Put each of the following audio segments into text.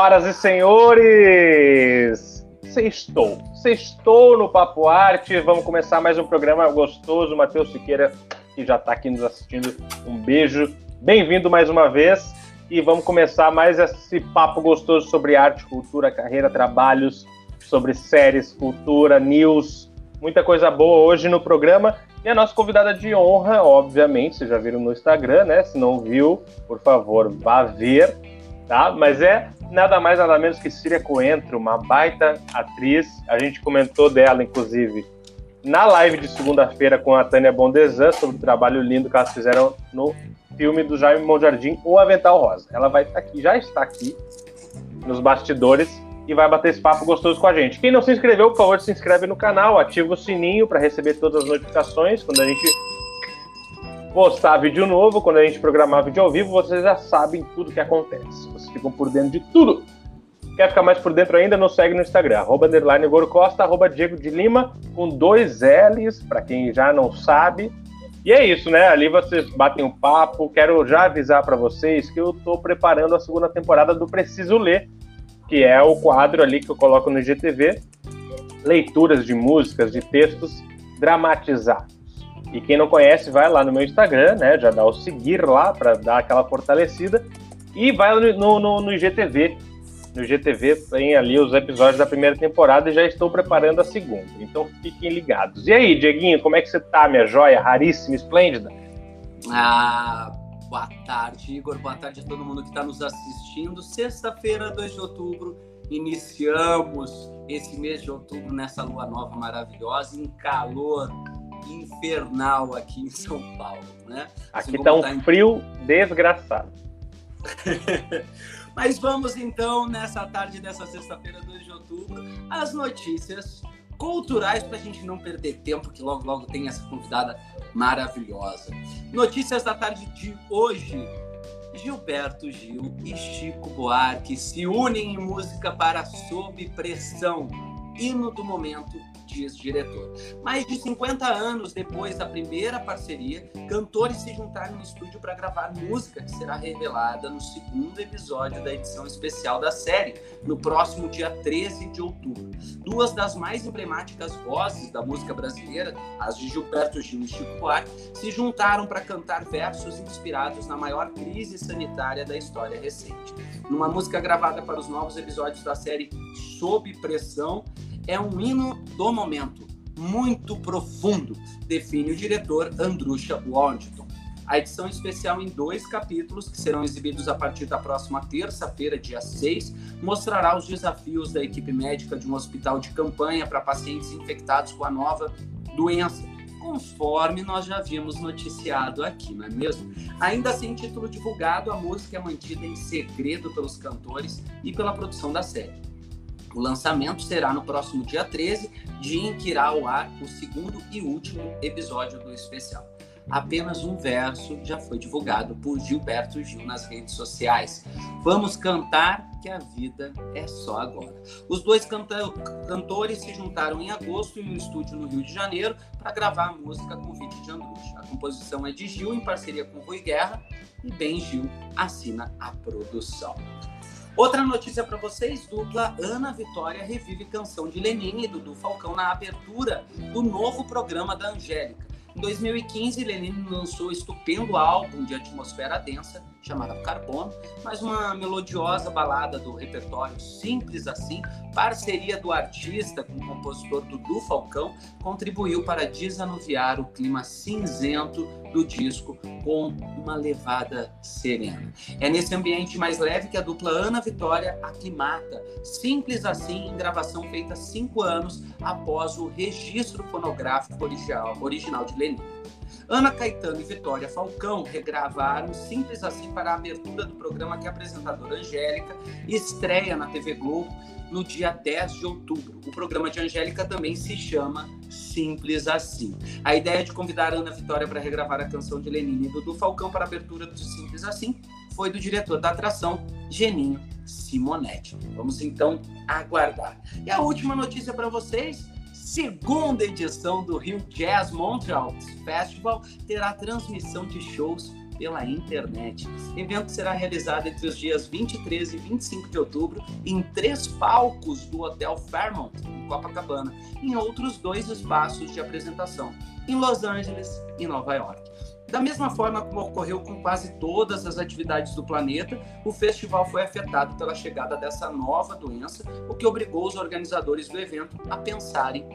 Senhoras e senhores, sextou. Sextou no Papo Arte. Vamos começar mais um programa gostoso. Matheus Siqueira, que já está aqui nos assistindo, um beijo. Bem-vindo mais uma vez. E vamos começar mais esse papo gostoso sobre arte, cultura, carreira, trabalhos, sobre séries, cultura, news. Muita coisa boa hoje no programa. E a nossa convidada de honra, obviamente, vocês já viram no Instagram, né? Se não viu, por favor, vá ver, tá? Mas é nada mais nada menos que Síria Coentro, uma baita atriz. A gente comentou dela, inclusive, na live de segunda-feira com a Tânia Bondesan sobre o trabalho lindo que elas fizeram no filme do Jaime Monjardim, O Avental Rosa. Ela vai estar aqui, já está aqui nos bastidores e vai bater esse papo gostoso com a gente. Quem não se inscreveu, por favor, se inscreve no canal, ativa o sininho para receber todas as notificações quando a gente postar vídeo novo, quando a gente programar vídeo ao vivo, vocês já sabem tudo que acontece. Vocês ficam por dentro de tudo. Quer ficar mais por dentro ainda? Nos segue no Instagram, arroba underline Costa, arroba Diego de Lima, com dois L's, para quem já não sabe. E é isso, né? Ali vocês batem um papo. Quero já avisar para vocês que eu estou preparando a segunda temporada do Preciso Ler, que é o quadro ali que eu coloco no IGTV, leituras de músicas, de textos dramatizados. E quem não conhece, vai lá no meu Instagram, né? Já dá o seguir lá para dar aquela fortalecida. E vai no, no, no IGTV. No IGTV tem ali os episódios da primeira temporada e já estou preparando a segunda. Então fiquem ligados. E aí, Dieguinho, como é que você tá, minha joia raríssima, esplêndida? Ah, Boa tarde, Igor. Boa tarde a todo mundo que está nos assistindo. Sexta-feira, 2 de outubro, iniciamos esse mês de outubro nessa lua nova maravilhosa, em calor infernal aqui em São Paulo, né? Aqui está um tá em... frio desgraçado. Mas vamos então, nessa tarde dessa sexta-feira, 2 de outubro, as notícias culturais para a gente não perder tempo, que logo logo tem essa convidada maravilhosa. Notícias da tarde de hoje. Gilberto Gil e Chico Buarque se unem em música para Sob Pressão, hino do momento diz diretor. Mais de 50 anos depois da primeira parceria, cantores se juntaram no estúdio para gravar música que será revelada no segundo episódio da edição especial da série, no próximo dia 13 de outubro. Duas das mais emblemáticas vozes da música brasileira, as de Gilberto Gil e Chico Buarque, se juntaram para cantar versos inspirados na maior crise sanitária da história recente. Numa música gravada para os novos episódios da série Sob Pressão, é um hino do momento, muito profundo, define o diretor Andrusha Washington. A edição especial em dois capítulos, que serão exibidos a partir da próxima terça-feira, dia 6, mostrará os desafios da equipe médica de um hospital de campanha para pacientes infectados com a nova doença, conforme nós já havíamos noticiado aqui, não é mesmo? Ainda sem título divulgado, a música é mantida em segredo pelos cantores e pela produção da série. O lançamento será no próximo dia 13, dia em que irá ao ar o segundo e último episódio do especial. Apenas um verso já foi divulgado por Gilberto Gil nas redes sociais. Vamos cantar que a vida é só agora. Os dois canta cantores se juntaram em agosto em um estúdio no Rio de Janeiro para gravar a música Convite de Andrucha. A composição é de Gil em parceria com Rui Guerra e Ben Gil assina a produção. Outra notícia para vocês: dupla Ana Vitória revive canção de Lenine e Dudu Falcão na abertura do novo programa da Angélica. Em 2015, Lenine lançou o estupendo álbum de atmosfera densa, chamado Carbono, mais uma melodiosa balada do repertório Simples Assim, parceria do artista com o compositor Dudu Falcão, contribuiu para desanuviar o clima cinzento do disco com uma levada serena. É nesse ambiente mais leve que a dupla Ana Vitória aclimata, simples assim, em gravação feita cinco anos após o registro fonográfico original, original de Lenin. Ana Caetano e Vitória Falcão regravaram Simples Assim para a abertura do programa que a apresentadora Angélica estreia na TV Globo no dia 10 de outubro. O programa de Angélica também se chama Simples Assim. A ideia de convidar Ana Vitória para regravar a canção de Lenine e Dudu Falcão para a abertura do Simples Assim foi do diretor da atração, Geninho Simonetti. Vamos então aguardar. E a última notícia para vocês segunda edição do Rio Jazz Montreal Festival terá transmissão de shows pela internet. O evento será realizado entre os dias 23 e 25 de outubro em três palcos do Hotel Fairmont, em Copacabana, em outros dois espaços de apresentação, em Los Angeles e Nova York. Da mesma forma como ocorreu com quase todas as atividades do planeta, o festival foi afetado pela chegada dessa nova doença, o que obrigou os organizadores do evento a pensarem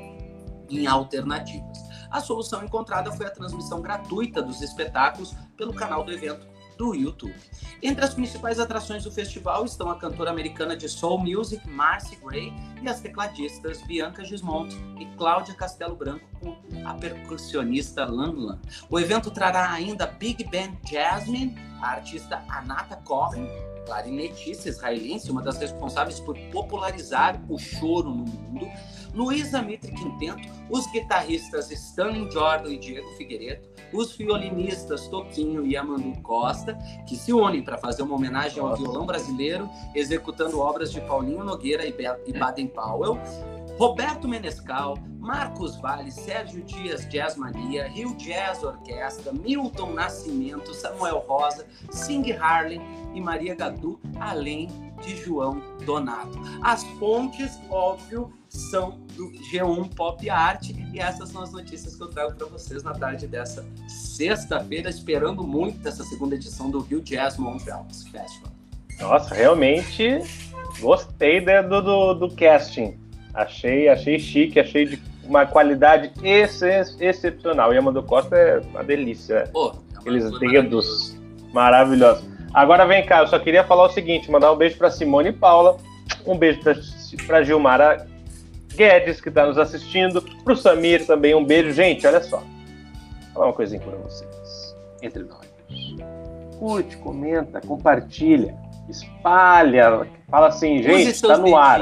em alternativas. A solução encontrada foi a transmissão gratuita dos espetáculos pelo canal do evento do YouTube. Entre as principais atrações do festival estão a cantora americana de soul music Marcy Gray e as tecladistas Bianca Gismonti e Cláudia Castelo Branco com a percussionista Lan Lan. O evento trará ainda Big Band Jasmine, a artista Anata Cohen, clarinetista israelense, uma das responsáveis por popularizar o choro no mundo, Luísa Mitre Quinteto, os guitarristas Stanley Jordan e Diego Figueiredo, os violinistas Toquinho e Amandu Costa, que se unem para fazer uma homenagem ao violão brasileiro, executando obras de Paulinho Nogueira e Baden Powell, Roberto Menescal, Marcos Vale, Sérgio Dias Jazz Mania, Rio Jazz Orquestra, Milton Nascimento, Samuel Rosa, Sing Harley e Maria Gadu, além de João Donato. As fontes, óbvio, são do G1 Pop Art e essas são as notícias que eu trago para vocês na tarde dessa sexta-feira, esperando muito essa segunda edição do Rio Jazz Montreal Festival. Nossa, realmente gostei do, do, do casting. Achei, achei chique, achei de uma qualidade ex excepcional. E Amanda Costa é uma delícia. Pô, é Aqueles dedos maravilhosos. Agora vem cá, eu só queria falar o seguinte: mandar um beijo para Simone e Paula, um beijo para Gilmara Guedes, que está nos assistindo, para o Samir também, um beijo. Gente, olha só, vou falar uma coisinha para vocês, entre nós. Curte, comenta, compartilha, espalha, fala assim, gente, está no ar.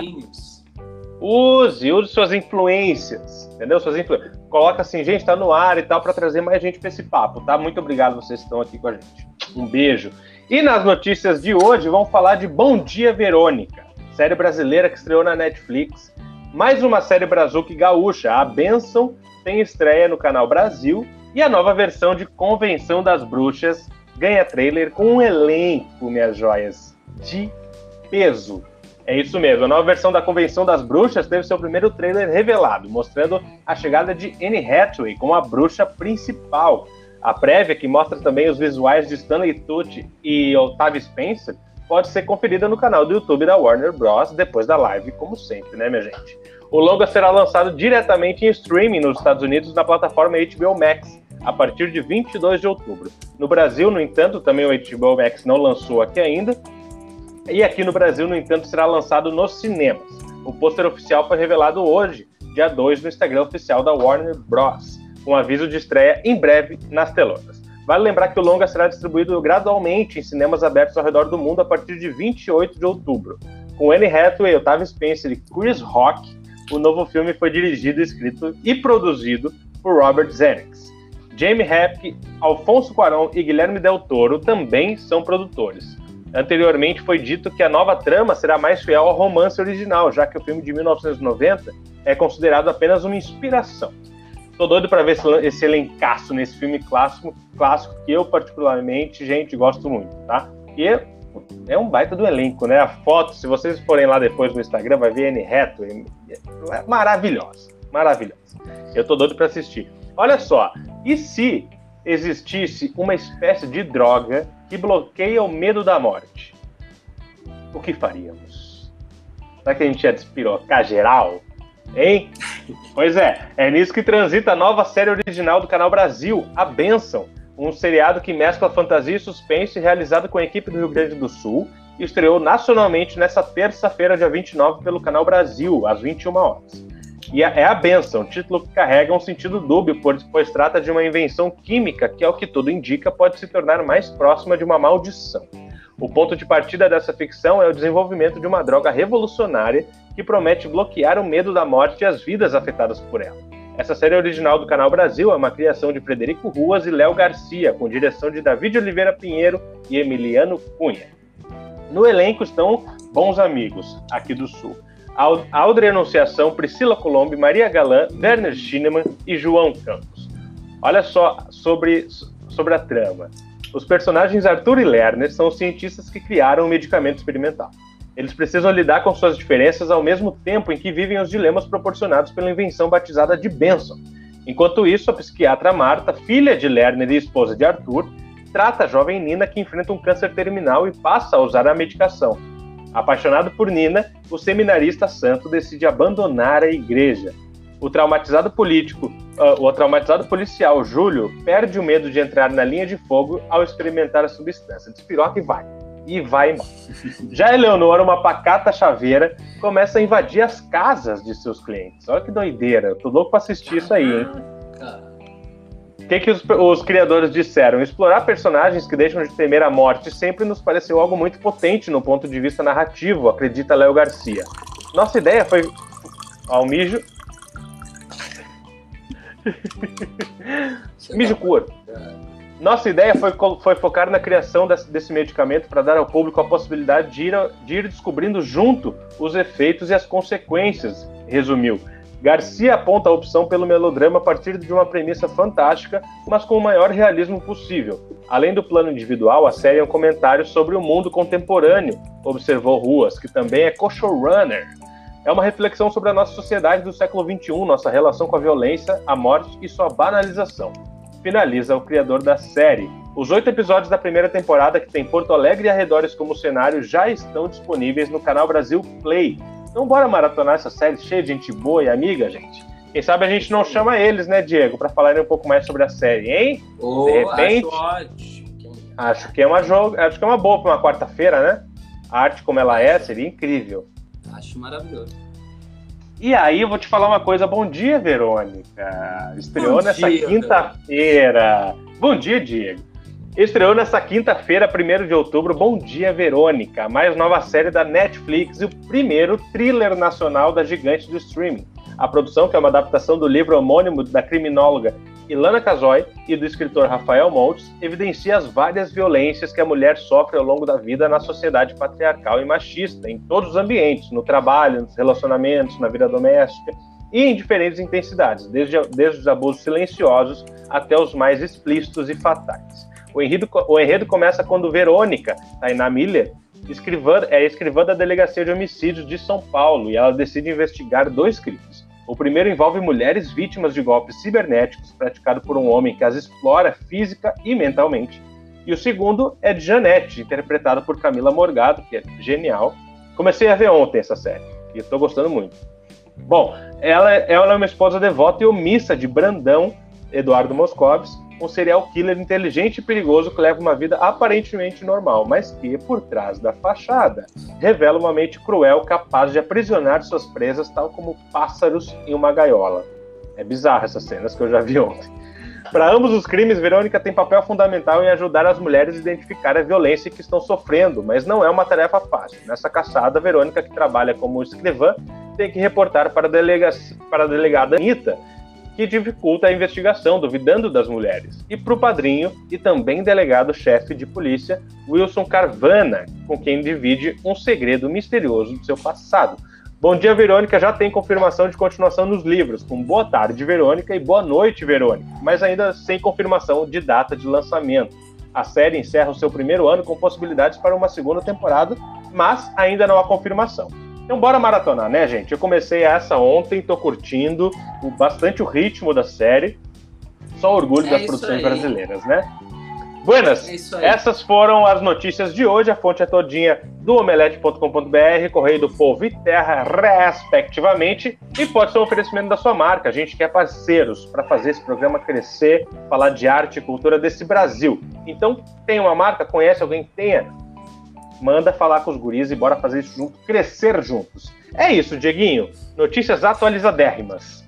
Use, use suas influências, entendeu? Suas influências. Coloca assim, gente, tá no ar e tal, para trazer mais gente para esse papo, tá? Muito obrigado vocês que estão aqui com a gente. Um beijo. E nas notícias de hoje, vamos falar de Bom Dia Verônica, série brasileira que estreou na Netflix. Mais uma série brazuca gaúcha, A Benção, tem estreia no canal Brasil e a nova versão de Convenção das Bruxas ganha trailer com um elenco, minhas joias, de peso. É isso mesmo. A nova versão da Convenção das Bruxas teve seu primeiro trailer revelado, mostrando a chegada de Anne Hathaway como a bruxa principal. A prévia, que mostra também os visuais de Stanley Tucci e Octavia Spencer, pode ser conferida no canal do YouTube da Warner Bros. depois da live, como sempre, né, minha gente? O longa será lançado diretamente em streaming nos Estados Unidos na plataforma HBO Max a partir de 22 de outubro. No Brasil, no entanto, também o HBO Max não lançou aqui ainda, e aqui no Brasil, no entanto, será lançado nos cinemas. O pôster oficial foi revelado hoje, dia 2, no Instagram oficial da Warner Bros., com aviso de estreia em breve nas telonas. Vale lembrar que o longa será distribuído gradualmente em cinemas abertos ao redor do mundo a partir de 28 de outubro. Com Anne Hathaway, Otávio Spencer e Chris Rock, o novo filme foi dirigido, escrito e produzido por Robert Zemeckis. Jamie Hapke, Alfonso Cuarón e Guilherme Del Toro também são produtores. Anteriormente foi dito que a nova trama será mais fiel ao romance original, já que o filme de 1990 é considerado apenas uma inspiração. Tô doido para ver esse, esse elencaço nesse filme clássico, clássico que eu particularmente, gente, gosto muito, tá? E é um baita do elenco, né? A foto, se vocês forem lá depois no Instagram, vai ver Anne Hathaway, é maravilhosa, maravilhosa. Eu tô doido para assistir. Olha só, e se existisse uma espécie de droga que bloqueia o medo da morte, o que faríamos? Será que a gente ia despirocar geral? Hein? Pois é, é nisso que transita a nova série original do canal Brasil, A Benção, um seriado que mescla fantasia e suspense realizado com a equipe do Rio Grande do Sul e estreou nacionalmente nessa terça-feira, dia 29, pelo canal Brasil, às 21 horas. E é a benção, título que carrega um sentido dúbio, pois trata de uma invenção química que, ao que tudo indica, pode se tornar mais próxima de uma maldição. O ponto de partida dessa ficção é o desenvolvimento de uma droga revolucionária que promete bloquear o medo da morte e as vidas afetadas por ela. Essa série original do Canal Brasil é uma criação de Frederico Ruas e Léo Garcia, com direção de David Oliveira Pinheiro e Emiliano Cunha. No elenco estão bons amigos aqui do Sul. Aldre Anunciação, Priscila Colombe, Maria Galã, Werner Schinemann e João Campos. Olha só sobre, sobre a trama. Os personagens Arthur e Lerner são os cientistas que criaram o medicamento experimental. Eles precisam lidar com suas diferenças ao mesmo tempo em que vivem os dilemas proporcionados pela invenção batizada de Benson. Enquanto isso, a psiquiatra Marta, filha de Lerner e esposa de Arthur, trata a jovem Nina que enfrenta um câncer terminal e passa a usar a medicação. Apaixonado por Nina, o seminarista santo decide abandonar a igreja. O traumatizado político, uh, o traumatizado policial Júlio perde o medo de entrar na linha de fogo ao experimentar a substância. Despiroca e vai e vai embora. Já Eleonora, uma pacata chaveira, começa a invadir as casas de seus clientes. Olha que doideira, eu tô louco pra assistir isso aí, hein? O que, que os, os, criadores disseram? Explorar personagens que deixam de temer a morte sempre nos pareceu algo muito potente no ponto de vista narrativo, acredita Léo Garcia. Nossa ideia foi. Ao mijo. mijo cor. Nossa ideia foi, foi focar na criação desse, desse medicamento para dar ao público a possibilidade de ir, de ir descobrindo junto os efeitos e as consequências, resumiu. Garcia aponta a opção pelo melodrama a partir de uma premissa fantástica, mas com o maior realismo possível. Além do plano individual, a série é um comentário sobre o mundo contemporâneo, observou Ruas, que também é co-showrunner. É uma reflexão sobre a nossa sociedade do século XXI, nossa relação com a violência, a morte e sua banalização finaliza o criador da série. Os oito episódios da primeira temporada, que tem Porto Alegre e arredores como cenário, já estão disponíveis no canal Brasil Play. Então bora maratonar essa série cheia de gente boa e amiga, gente. Quem sabe a gente não chama eles, né, Diego, para falarem um pouco mais sobre a série, hein? Oh, de repente. Acho, acho que é uma jogo, acho que é uma boa para uma quarta-feira, né? A arte como ela é, seria incrível. Acho maravilhoso. E aí eu vou te falar uma coisa. Bom dia, Verônica. Estreou Bom nessa quinta-feira. Bom dia, Diego. Estreou nessa quinta-feira, 1 de outubro. Bom dia, Verônica. A mais nova série da Netflix e o primeiro thriller nacional da gigante do streaming. A produção, que é uma adaptação do livro homônimo da criminóloga Ilana Casoy e do escritor Rafael Montes, evidencia as várias violências que a mulher sofre ao longo da vida na sociedade patriarcal e machista, em todos os ambientes, no trabalho, nos relacionamentos, na vida doméstica e em diferentes intensidades, desde, desde os abusos silenciosos até os mais explícitos e fatais. O enredo, o enredo começa quando Verônica, Tainá Miller, escrivã, é escrivã da Delegacia de Homicídios de São Paulo e ela decide investigar dois crimes o primeiro envolve mulheres vítimas de golpes cibernéticos praticados por um homem que as explora física e mentalmente. E o segundo é de Janete, interpretada por Camila Morgado, que é genial. Comecei a ver ontem essa série e estou gostando muito. Bom, ela, ela é uma esposa devota e omissa de Brandão, Eduardo Moscovis, um serial killer inteligente e perigoso que leva uma vida aparentemente normal, mas que, por trás da fachada, revela uma mente cruel capaz de aprisionar suas presas tal como pássaros em uma gaiola. É bizarro essas cenas que eu já vi ontem. Para ambos os crimes, Verônica tem papel fundamental em ajudar as mulheres a identificar a violência que estão sofrendo, mas não é uma tarefa fácil. Nessa caçada, Verônica, que trabalha como escrivã, tem que reportar para a, delega para a delegada Anitta que dificulta a investigação, duvidando das mulheres. E para o padrinho e também delegado-chefe de polícia, Wilson Carvana, com quem divide um segredo misterioso do seu passado. Bom dia, Verônica já tem confirmação de continuação nos livros, com boa tarde, Verônica, e boa noite, Verônica, mas ainda sem confirmação de data de lançamento. A série encerra o seu primeiro ano com possibilidades para uma segunda temporada, mas ainda não há confirmação. Então bora maratonar, né, gente? Eu comecei essa ontem, tô curtindo bastante o ritmo da série. Só orgulho é das produções aí. brasileiras, né? Buenas, é essas foram as notícias de hoje. A fonte é todinha do omelete.com.br, Correio do Povo e Terra, respectivamente. E pode ser um oferecimento da sua marca. A gente quer parceiros para fazer esse programa crescer, falar de arte e cultura desse Brasil. Então, tem uma marca, conhece alguém que tenha? Manda falar com os guris e bora fazer isso junto, crescer juntos. É isso, Dieguinho. Notícias atualizadérrimas.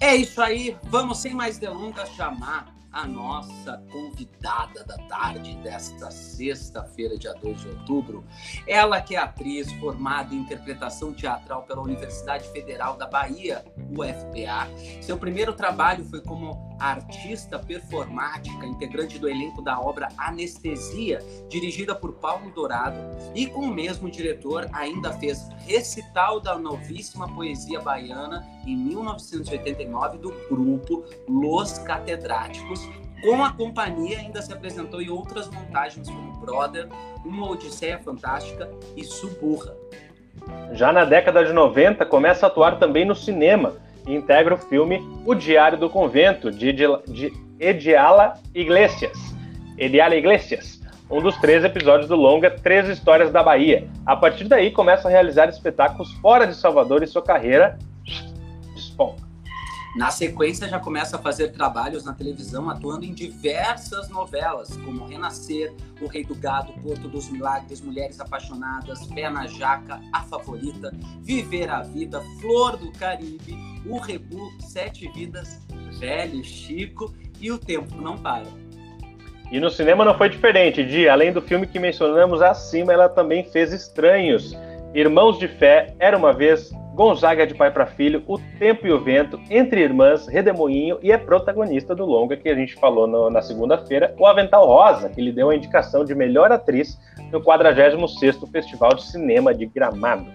É isso aí. Vamos, sem mais delongas, chamar a nossa convidada da tarde desta sexta-feira, dia 2 de outubro. Ela que é atriz formada em interpretação teatral pela Universidade Federal da Bahia, UFPA. Seu primeiro trabalho foi como artista performática, integrante do elenco da obra Anestesia, dirigida por Paulo Dourado, e com o mesmo diretor ainda fez recital da novíssima poesia baiana em 1989 do grupo Los Catedráticos Com a companhia, ainda se apresentou em outras montagens como Brother, Uma Odisseia Fantástica e Suburra. Já na década de 90, começa a atuar também no cinema e integra o filme O Diário do Convento, de Ediala Iglesias. Ediala Iglesias, um dos três episódios do longa Três Histórias da Bahia. A partir daí, começa a realizar espetáculos fora de Salvador e sua carreira Na sequência, já começa a fazer trabalhos na televisão, atuando em diversas novelas, como Renascer, O Rei do Gado, Porto dos Milagres, Mulheres Apaixonadas, Pé na Jaca, A Favorita, Viver a Vida, Flor do Caribe, O Rebu, Sete Vidas, Velho Chico e O Tempo Não Para. E no cinema não foi diferente, de além do filme que mencionamos acima, ela também fez Estranhos, Irmãos de Fé, Era uma Vez, Gonzaga de pai para filho, O Tempo e o Vento, Entre Irmãs, Redemoinho e é protagonista do longa que a gente falou no, na segunda-feira, O Avental Rosa, que lhe deu a indicação de melhor atriz no 46º Festival de Cinema de Gramado.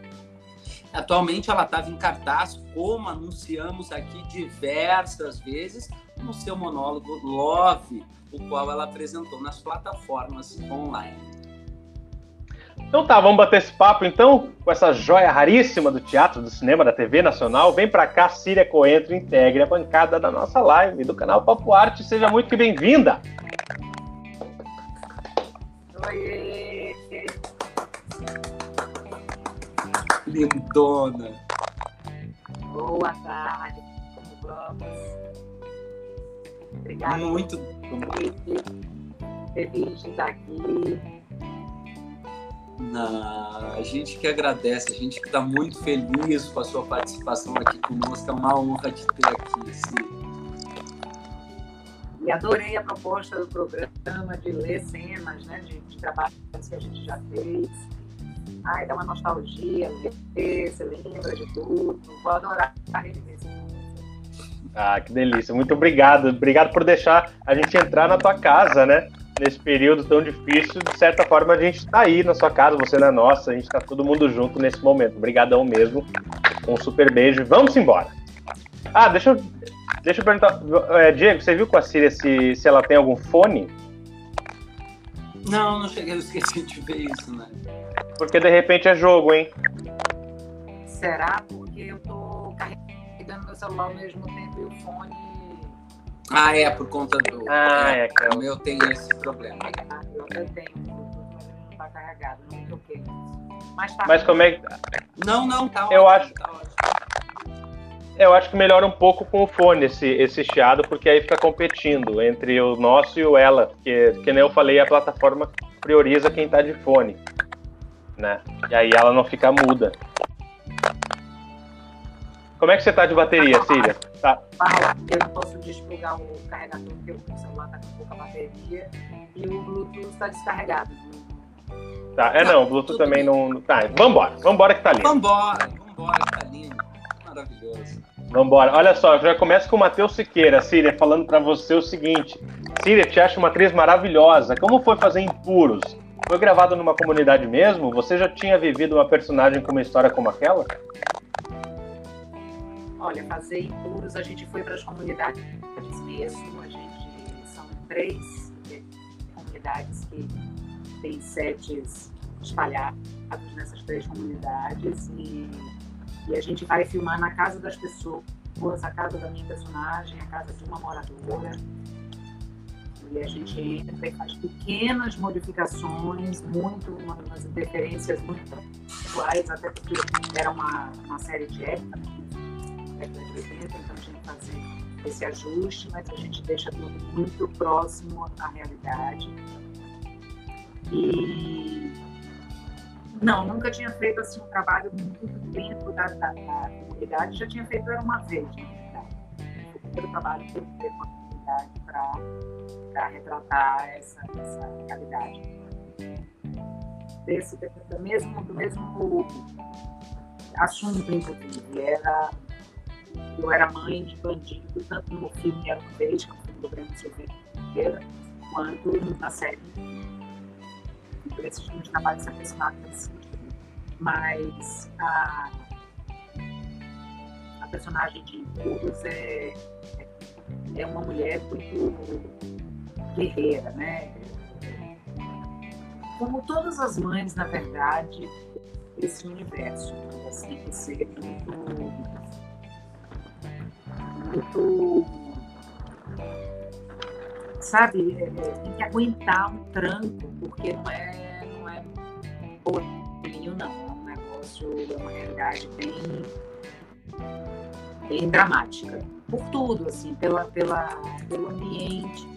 Atualmente ela estava em cartaz, como anunciamos aqui diversas vezes, no seu monólogo Love, o qual ela apresentou nas plataformas online. Então tá, vamos bater esse papo então com essa joia raríssima do teatro, do cinema, da TV Nacional. Vem pra cá, Síria Coentro, integre a bancada da nossa live do canal Papo Arte. Seja muito bem-vinda! Oi! Lindona! Boa tarde, vamos? Obrigada. Muito feliz de estar aqui a gente que agradece, a gente que está muito feliz com a sua participação aqui conosco. É uma honra te ter aqui, Sim. E adorei a proposta do programa de ler cenas, né, de, de trabalhos que a gente já fez. Ai, dá uma nostalgia, ler, você lembra de tudo. Vou adorar reviver Ah, que delícia. Muito obrigado. Obrigado por deixar a gente entrar na tua casa, né? Nesse período tão difícil, de certa forma a gente está aí na sua casa, você na nossa, a gente está todo mundo junto nesse momento. Obrigadão mesmo. Um super beijo. Vamos embora. Ah, deixa eu, deixa eu perguntar. É, Diego, você viu com a Síria se, se ela tem algum fone? Não, não cheguei, eu esqueci de ver isso, né? Porque de repente é jogo, hein? Será? Porque eu tô carregando meu celular ao mesmo tempo e o fone ah, é, por conta do. Ah, é, é O meu tem esse problema. Ah, eu tenho, não tá carregado, não toquei. Mas, tá Mas como é que. Não, não, tá eu ótimo, acho... tá. Eu acho que melhora um pouco com o fone esse, esse chiado, porque aí fica competindo entre o nosso e o ela. Porque, que nem eu falei, a plataforma prioriza quem tá de fone. Né? E aí ela não fica muda. Como é que você tá de bateria, Cília? Tá. Eu não posso desplugar o carregador porque o celular tá com pouca bateria e o Bluetooth está descarregado. Tá, é não, o Bluetooth também não. Tá, vambora, vambora que tá lindo. Vambora, vambora que tá lindo. Maravilhoso. Vambora. Olha só, já começa com o Matheus Siqueira, Síria, falando para você o seguinte. Síria, te acho uma atriz maravilhosa. Como foi fazer Impuros? Foi gravado numa comunidade mesmo? Você já tinha vivido uma personagem com uma história como aquela? Olha, fazer impuros, a gente foi para as comunidades mesmo, a gente são três comunidades que têm setes espalhados nessas três comunidades e, e a gente vai filmar na casa das pessoas, a casa da minha personagem, a casa de uma moradora. E a gente entra e faz pequenas modificações, muito, umas interferências muito atuais, até porque era uma, uma série de época, década de 80, então a gente fazer esse ajuste, mas a gente deixa tudo muito próximo à realidade. E não, nunca tinha feito assim, um trabalho muito dentro da, da, da comunidade, já tinha feito era uma vez, na verdade. Foi o trabalho que eu fiz com a comunidade para retratar essa, essa realidade. Desse, do mesmo, do mesmo assunto, inclusive, era eu era mãe de bandido, tanto no filme Era uma Vez, que é um filme do Grêmio Silveira, quanto na série. Esses filmes de trabalho se nesse sentido. Mas a, a personagem de Cruz é, é uma mulher muito guerreira, né? Como todas as mães, na verdade, esse universo. Tem que ser muito, muito sabe, é, é, tem que aguentar um tranco, porque não é, não é bolinho, não. É um negócio, é uma realidade bem, bem dramática. Por tudo, assim, pela, pela, pelo ambiente,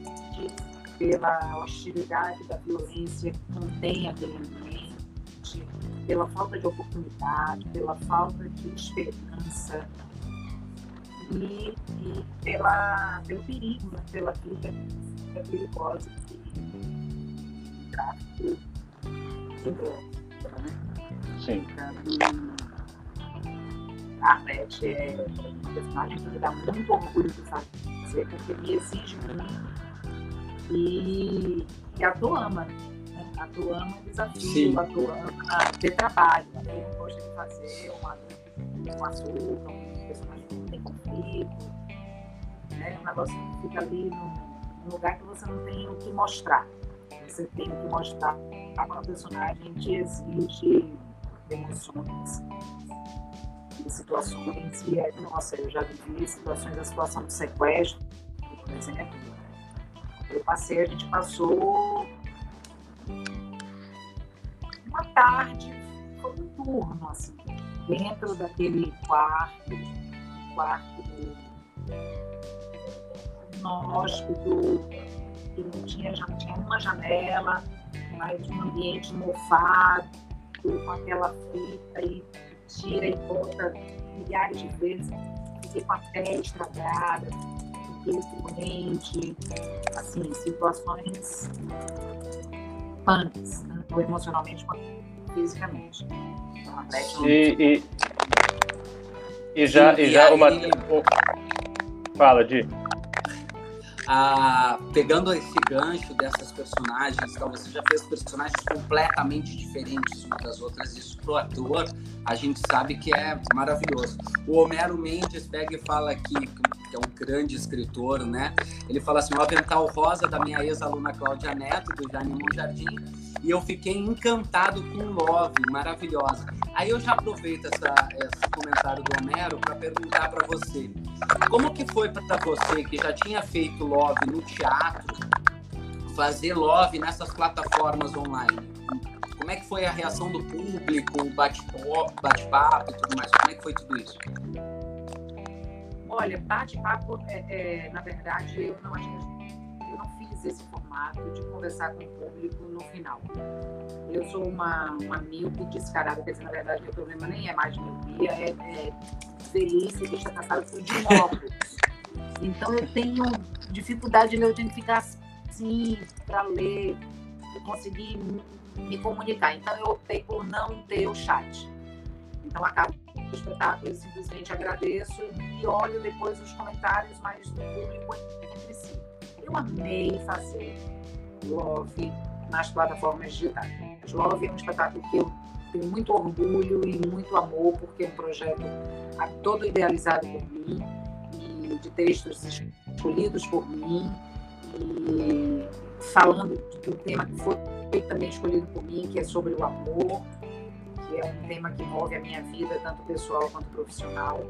pela hostilidade da violência que contém aquele ambiente, pela falta de oportunidade, pela falta de esperança e, e pela, pelo perigo, né? pela vida é perigosa que tráfico drogas. Né? Sim. A Arlete é um personagem que me dá muito orgulho de fazer, porque me exige muito. E, e a Tu ama, né? A Tu ama o desafio, Sim. a Tu ama ter trabalho. Né? gosta de fazer uma, um açúcar, um personagem tem conflito. Né? Um negócio que fica ali no um lugar que você não tem o que mostrar. Você tem o que mostrar para o personagem que exige emoções e situações. E é, nossa, eu já vivi situações, a situação de sequestro, por exemplo. Eu passei, a gente passou uma tarde, foi um turno, assim, dentro daquele quarto, quarto diagnóstico que não tinha, já tinha uma janela, mas um ambiente mofado, com aquela fita e tira e bota milhares de vezes, fiquei com a pele estragada, fiquei doente, assim, situações punks, tanto emocionalmente quanto fisicamente. E, e, e, já, e, e já aí... uma. Fala, Di ah, pegando esse gancho dessas personagens, então você já fez personagens completamente diferentes umas das outras, isso pro ator a gente sabe que é maravilhoso. O Homero Mendes pega e fala aqui, que é um grande escritor, né? Ele fala assim: o avental rosa da minha ex-aluna Cláudia Neto, do Jaime Jardim, e eu fiquei encantado com Love, maravilhosa. Aí eu já aproveito essa, esse comentário do Homero para perguntar para você: como que foi para você que já tinha feito Love no teatro, fazer Love nessas plataformas online? Como é que foi a reação do público, bate-papo bate e tudo mais? Como é que foi tudo isso? Olha, bate-papo, é, é, na verdade, eu não, eu fiz esse formato de conversar com o público no final. Eu sou uma, uma míope descarada, dizer, na verdade, meu problema nem é mais miopia, é, é velhice, deixa passar por de óculos. Então, eu tenho dificuldade de ler, eu tenho que ficar assim para ler, conseguir me comunicar. Então, eu optei por não ter o chat. Então, acabo o espetáculo, eu simplesmente agradeço e olho depois os comentários mais do público entre. Eu amei fazer Love nas plataformas digitais. Love é um espetáculo que eu tenho muito orgulho e muito amor, porque é um projeto todo idealizado por mim, e de textos escolhidos por mim, e falando do tema que foi também escolhido por mim, que é sobre o amor, que é um tema que envolve a minha vida, tanto pessoal quanto profissional.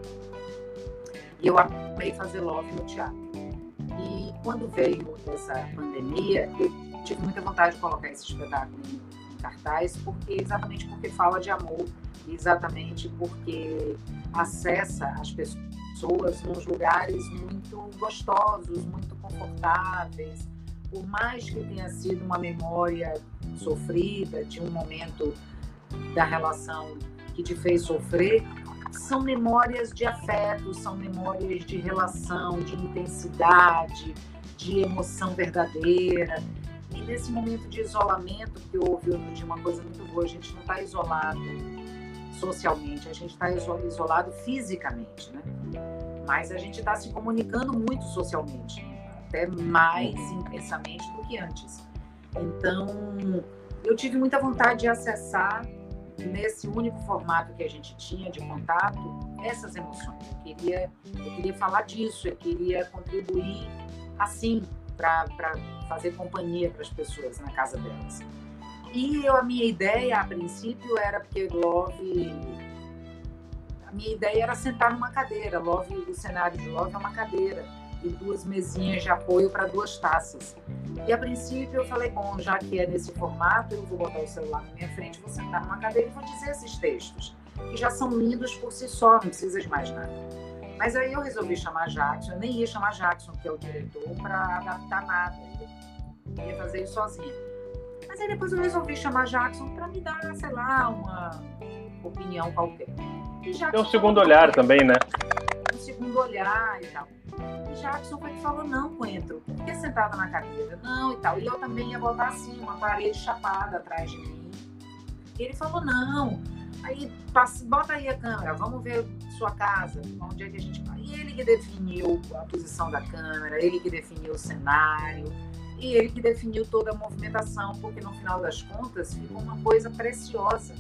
E eu amei fazer Love no teatro. Quando veio essa pandemia, eu tive muita vontade de colocar esse espetáculo em, cartaz, porque exatamente porque fala de amor, exatamente porque acessa as pessoas nos lugares muito gostosos, muito confortáveis, por mais que tenha sido uma memória sofrida de um momento da relação que te fez sofrer, são memórias de afeto, são memórias de relação, de intensidade, de emoção verdadeira. E nesse momento de isolamento que houve de uma coisa muito boa, a gente não está isolado socialmente, a gente está isolado fisicamente, né? Mas a gente está se comunicando muito socialmente até mais intensamente do que antes. Então, eu tive muita vontade de acessar nesse único formato que a gente tinha de contato essas emoções. Eu queria, eu queria falar disso, eu queria contribuir assim para fazer companhia para as pessoas na casa delas. E eu, a minha ideia, a princípio, era porque Love. A minha ideia era sentar numa cadeira. Love, o cenário de Love é uma cadeira e duas mesinhas de apoio para duas taças. E a princípio eu falei, bom, já que é nesse formato, eu vou botar o celular na minha frente, vou sentar numa cadeira e vou dizer esses textos, que já são lindos por si só, não precisa de mais nada. Mas aí eu resolvi chamar Jackson, eu nem ia chamar Jackson, que é o diretor, para adaptar nada. Eu ia fazer isso sozinha. Mas aí depois eu resolvi chamar Jackson para me dar, sei lá, uma opinião qualquer. Tem um segundo olhar também, né? Um segundo olhar e tal. E Jackson foi que falou, não, Coentro, por que sentada na cadeira? Não, e tal. E eu também ia botar assim, uma parede chapada atrás de mim. E ele falou, não, Aí passa, bota aí a câmera, vamos ver sua casa, onde é que a gente vai. E ele que definiu a posição da câmera, ele que definiu o cenário, e ele que definiu toda a movimentação, porque no final das contas ficou uma coisa preciosa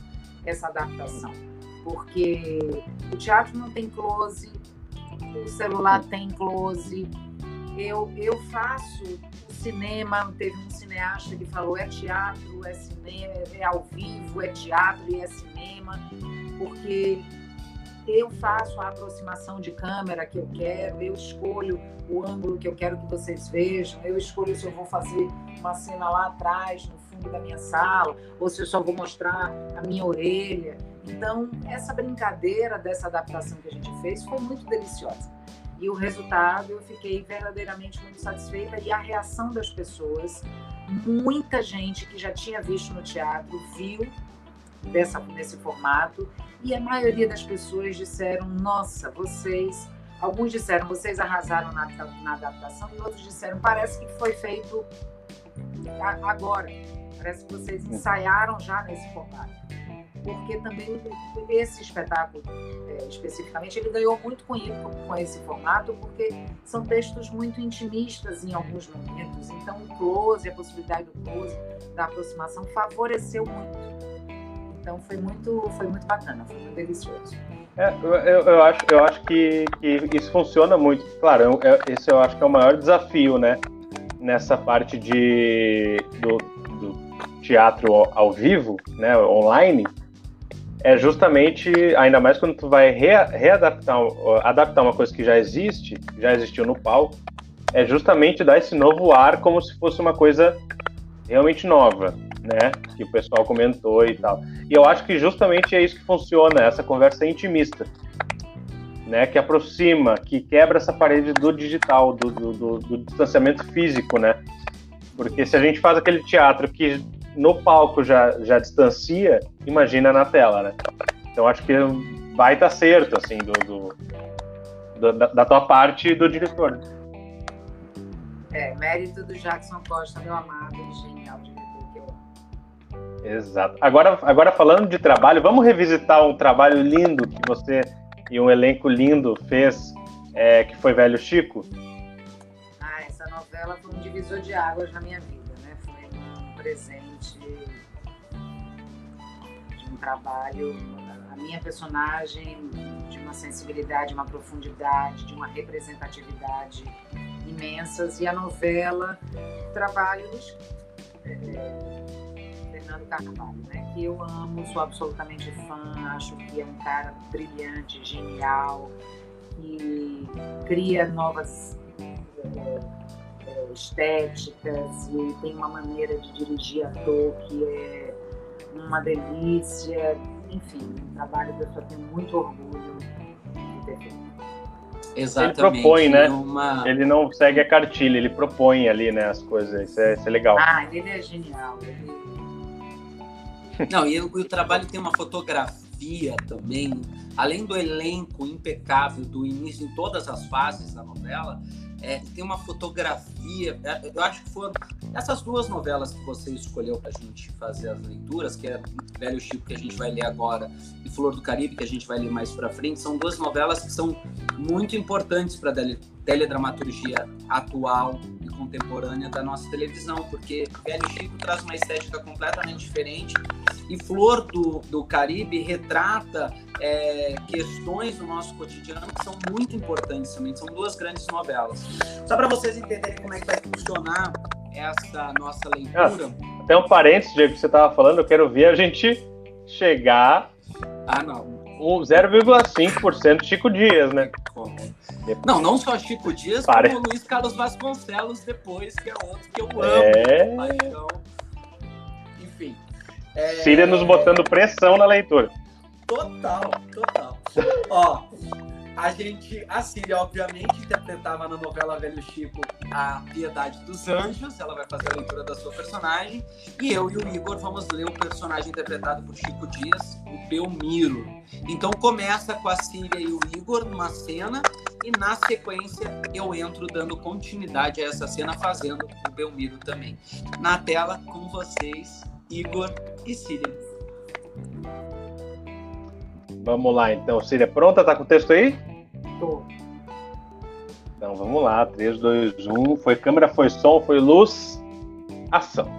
essa adaptação. Porque o teatro não tem close, o celular tem close. Eu, eu faço cinema, teve um cineasta que falou é teatro, é cinema, é ao vivo, é teatro e é cinema, porque eu faço a aproximação de câmera que eu quero, eu escolho o ângulo que eu quero que vocês vejam, eu escolho se eu vou fazer uma cena lá atrás, no fundo da minha sala, ou se eu só vou mostrar a minha orelha. Então, essa brincadeira dessa adaptação que a gente fez foi muito deliciosa. E o resultado, eu fiquei verdadeiramente muito satisfeita. E a reação das pessoas, muita gente que já tinha visto no teatro viu dessa nesse formato. E a maioria das pessoas disseram: "Nossa, vocês Alguns disseram, vocês arrasaram na, na, adaptação, e outros disseram, parece que foi feito agora. Parece que vocês ensaiaram já nesse formato porque também esse espetáculo é, especificamente ele ganhou muito com, com esse formato porque são textos muito intimistas em alguns momentos então o close a possibilidade do close da aproximação favoreceu muito então foi muito foi muito bacana foi muito delicioso é, eu, eu, acho, eu acho que, que isso funciona muito. Claro, eu, esse eu acho que é o maior desafio, né? Nessa parte de, do, do teatro ao, ao vivo, né? Online, é justamente, ainda mais quando tu vai re, readaptar, adaptar uma coisa que já existe, já existiu no palco, é justamente dar esse novo ar como se fosse uma coisa realmente nova, né? Que o pessoal comentou e tal. E eu acho que justamente é isso que funciona, essa conversa intimista, né? Que aproxima, que quebra essa parede do digital, do, do, do, do distanciamento físico, né? Porque se a gente faz aquele teatro que no palco já, já distancia, imagina na tela, né? Então acho que vai estar tá certo, assim, do, do, do da, da, tua parte e do diretor. É, mérito do Jackson Costa, meu amado e genial diretor que eu amo. Exato. Agora, agora falando de trabalho, vamos revisitar um trabalho lindo que você e um elenco lindo fez, é, que foi Velho Chico. Ah, essa novela foi um divisor de águas na minha vida, né? Foi um presente trabalho, a minha personagem de uma sensibilidade, uma profundidade, de uma representatividade imensas e a novela trabalho dos é, Fernando Carvalho, né? Que eu amo, sou absolutamente fã, acho que é um cara brilhante, genial, que cria novas é, estéticas e tem uma maneira de dirigir ator que é uma delícia. Enfim, um trabalho que eu só tenho muito orgulho de ter feito. Exatamente. Ele propõe, né? Uma... Ele não segue a cartilha, ele propõe ali, né, as coisas. Isso é, isso é legal. Ah, ele é genial. Ele... Não, e o, o trabalho tem uma fotografia também, além do elenco impecável do início em todas as fases da novela, é, tem uma fotografia. É, eu acho que foram essas duas novelas que você escolheu para a gente fazer as leituras, que é Velho Chico, que a gente vai ler agora, e Flor do Caribe, que a gente vai ler mais para frente, são duas novelas que são muito importantes para a teledramaturgia atual e contemporânea da nossa televisão, porque Velho Chico traz uma estética completamente diferente E Flor do, do Caribe retrata é, questões do nosso cotidiano que são muito importantes também. São duas grandes novelas. Só para vocês entenderem como é que vai funcionar essa nossa leitura. Ah, até um parênteses, Diego, que você estava falando, eu quero ver a gente chegar. Ah, não. Um 0,5% Chico Dias, né? Não, não só Chico Dias, Pare. como Luiz Carlos Vasconcelos depois, que é outro que eu amo. É. Paixão. É... Síria nos botando pressão na leitura. Total, total. Ó, a gente, a Síria, obviamente, interpretava na novela Velho Chico a Piedade dos Anjos, ela vai fazer a leitura da sua personagem, e eu e o Igor vamos ler o personagem interpretado por Chico Dias, o Belmiro. Então começa com a Síria e o Igor numa cena, e na sequência eu entro dando continuidade a essa cena, fazendo o Belmiro também. Na tela, com vocês, Igor e Síria. Vamos lá, então. Síria, pronta? Tá com o texto aí? Tô. Então vamos lá. 3, 2, 1. Foi câmera, foi som, foi luz. Ação.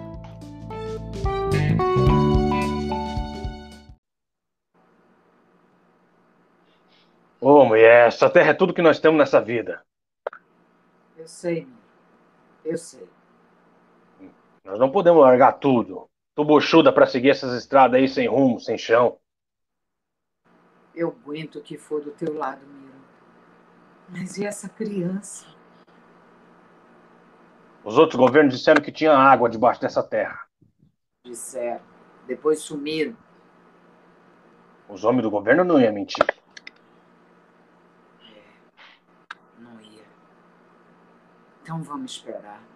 Ô, oh, mulher, essa terra é tudo que nós temos nessa vida. Eu sei. Eu sei. Nós não podemos largar tudo. Tubuchuda pra seguir essas estradas aí sem rumo, sem chão. Eu aguento que for do teu lado, Miro. Mas e essa criança? Os outros governos disseram que tinha água debaixo dessa terra. Disseram. Depois sumiram. Os homens do governo não iam mentir. Não ia. Então vamos esperar.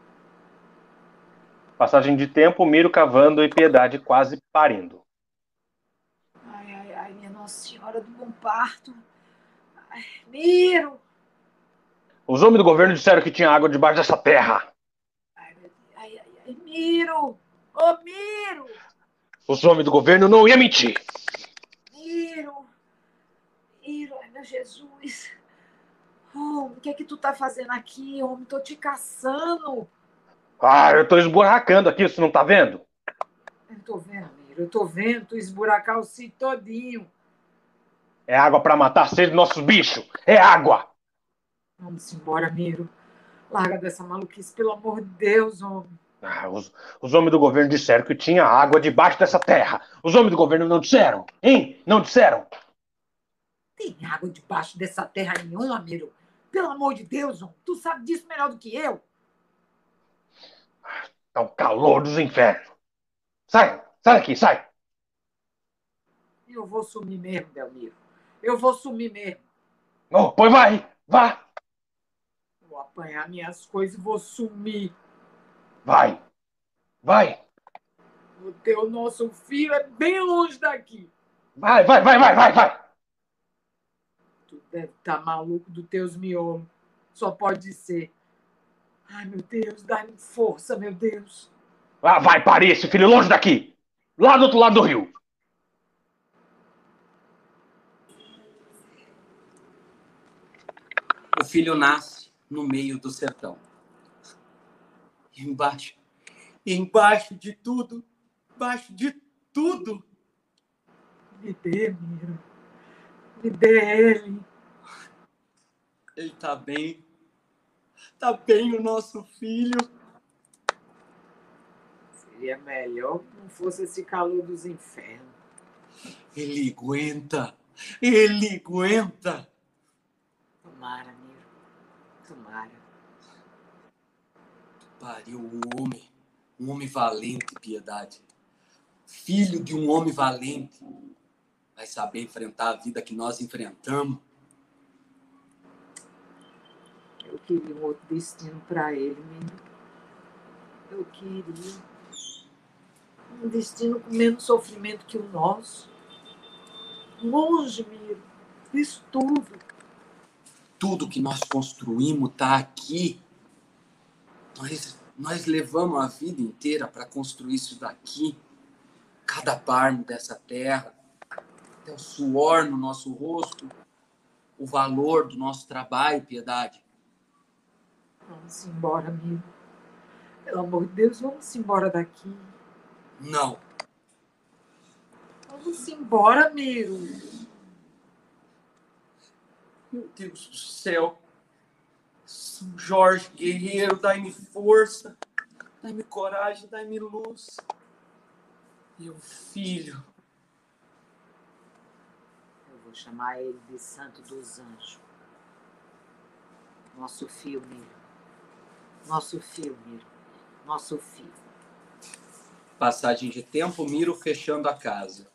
Passagem de tempo, Miro cavando e Piedade quase parindo. Ai, ai, ai, minha Nossa Senhora do Bom Parto. Ai, Miro! Os homens do governo disseram que tinha água debaixo dessa terra. Ai, ai, ai, Miro! Ô, Miro! Os homens do governo não iam mentir. Miro! Miro, ai, meu Jesus! Homem, o que é que tu tá fazendo aqui, homem? Tô te caçando. Ah, eu tô esburacando aqui, você não tá vendo? Eu tô vendo, Miro, eu tô vendo tu esburacar o sítio todinho. É água pra matar a sede dos nossos bichos. É água. Vamos embora, Miro. Larga dessa maluquice, pelo amor de Deus, homem. Ah, os, os homens do governo disseram que tinha água debaixo dessa terra. Os homens do governo não disseram, hein? Não disseram. Tem água debaixo dessa terra nenhuma, Miro. Pelo amor de Deus, homem. Tu sabe disso melhor do que eu. É o calor dos infernos. Sai, sai daqui, sai. Eu vou sumir mesmo, Belmiro. Eu vou sumir mesmo. Oh, pois vai, vá. Vou apanhar minhas coisas e vou sumir. Vai, vai. O teu nosso filho é bem longe daqui. Vai, vai, vai, vai, vai, vai. Tu deve estar maluco dos teus miolos. Só pode ser. Ai, meu Deus, dá-me força, meu Deus. Ah, vai, pare esse filho longe daqui. Lá do outro lado do rio. O filho nasce no meio do sertão. Embaixo, embaixo de tudo, embaixo de tudo, Me dê, Miro. Me dê ele. ele tá bem. Tá bem o nosso filho. Seria melhor que não fosse esse calor dos infernos. Ele aguenta. Ele aguenta. Tomara, Miro. Tomara. Pariu um homem. Um homem valente, piedade. Filho de um homem valente. Vai saber enfrentar a vida que nós enfrentamos. Eu queria um outro destino para ele, Miro. Eu queria. Um destino com menos sofrimento que o nosso. Longe, Miro. Isso tudo. Tudo que nós construímos tá aqui. Nós, nós levamos a vida inteira para construir isso daqui. Cada palmo dessa terra, até o suor no nosso rosto, o valor do nosso trabalho, piedade. Vamos embora, amigo. Pelo amor de Deus, vamos embora daqui. Não. Vamos embora, Miro. Meu Deus do céu. São Jorge Guerreiro, dai-me força, dai-me coragem, dai-me luz. Meu filho. Eu vou chamar ele de Santo dos Anjos. Nosso filho, Miro. Nosso filho, Miro. Nosso filho. Passagem de tempo, Miro fechando a casa.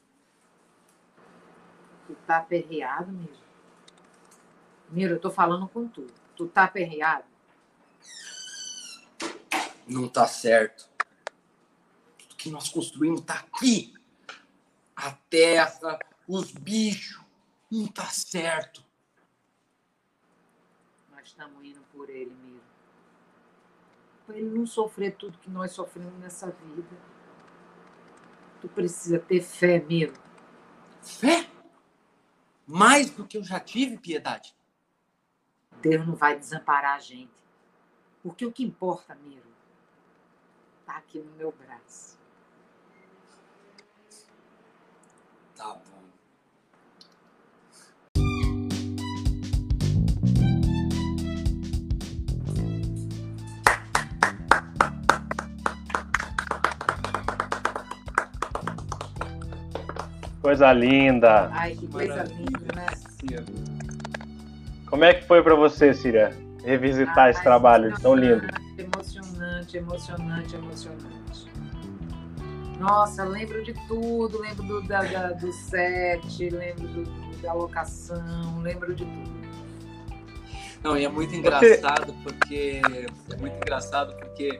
Tu tá aperreado, Miro? Miro, eu tô falando com tu. Tu tá aperreado? Não tá certo. Tudo que nós construímos tá aqui. A terra, os bichos. Não tá certo. Nós estamos indo por ele, Pra ele não sofrer tudo que nós sofremos nessa vida. Tu precisa ter fé, Miro. Fé? Mais do que eu já tive, piedade. Deus não vai desamparar a gente. Porque o que importa, Miro, tá aqui no meu braço. Coisa linda. Ai, que coisa linda, né? Como é que foi para você, Síria, revisitar Ah, esse trabalho tão lindo? Emocionante, emocionante, emocionante. Nossa, lembro de tudo, lembro do, da, da- do set, lembro do- da locação, lembro de tudo. Não, e é muito engraçado porque é muito engraçado porque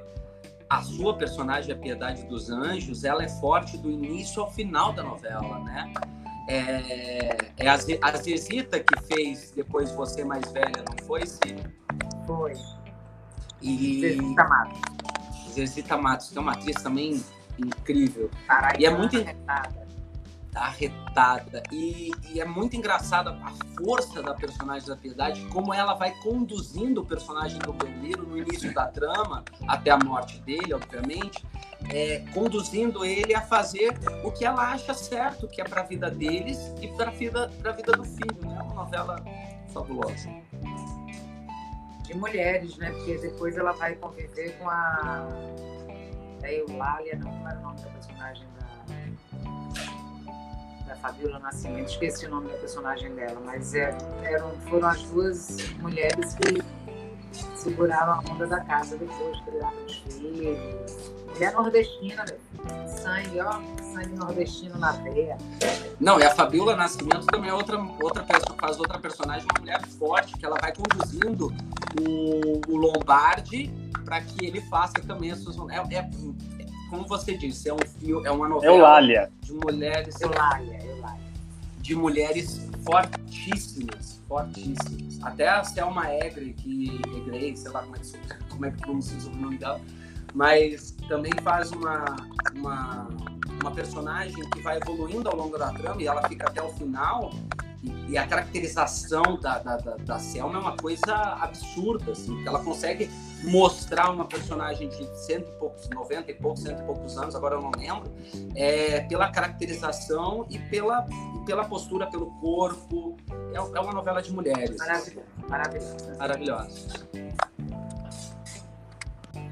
a sua personagem, a Piedade dos Anjos, ela é forte do início ao final da novela, né? É, é a, Ze- a Zezita que fez depois você mais velha, não foi, Cília? Foi. E Zezita Matos. Zezita Matos, que é uma atriz também incrível, E é muito- arretada. Arretada. E, e é muito engraçada a força da personagem da Piedade, como ela vai conduzindo o personagem do Belmiro no início da trama, até a morte dele, obviamente, é, conduzindo ele a fazer o que ela acha certo, que é para a vida deles e para a vida, vida do filho. né? É uma novela fabulosa. De mulheres, né? Porque depois ela vai conviver com a. Da Eulália, não, como era o nome da personagem Fabiola Nascimento, esqueci o nome da personagem dela, mas é, eram, foram as duas mulheres que seguraram a onda da casa depois, criaram os filhos. Mulher nordestina, né? sangue, ó, sangue nordestino na veia. Não, e a Fabiola Nascimento também é outra, outra pessoa, faz outra personagem, uma mulher forte, que ela vai conduzindo o, o Lombardi para que ele faça também as suas. É, é- como você disse, é um fio, é uma novela Eulália. de mulheres Eulália, Eulália. De mulheres fortíssimas, fortíssimas. Até a Selma Egre, que Egrey, sei lá como é que, como é que pronuncia o nome dela, mas também faz uma, uma, uma personagem que vai evoluindo ao longo da trama e ela fica até o final. E, a caracterização da, da, da, da Selma é uma coisa absurda, assim, que ela consegue mostrar uma personagem de cento e poucos, 90 e poucos, cento e poucos anos, agora eu não lembro, é, pela caracterização e pela, pela postura, pelo corpo. É, é uma novela de mulheres. Maravilhosa, maravilhosa. Maravilhosa.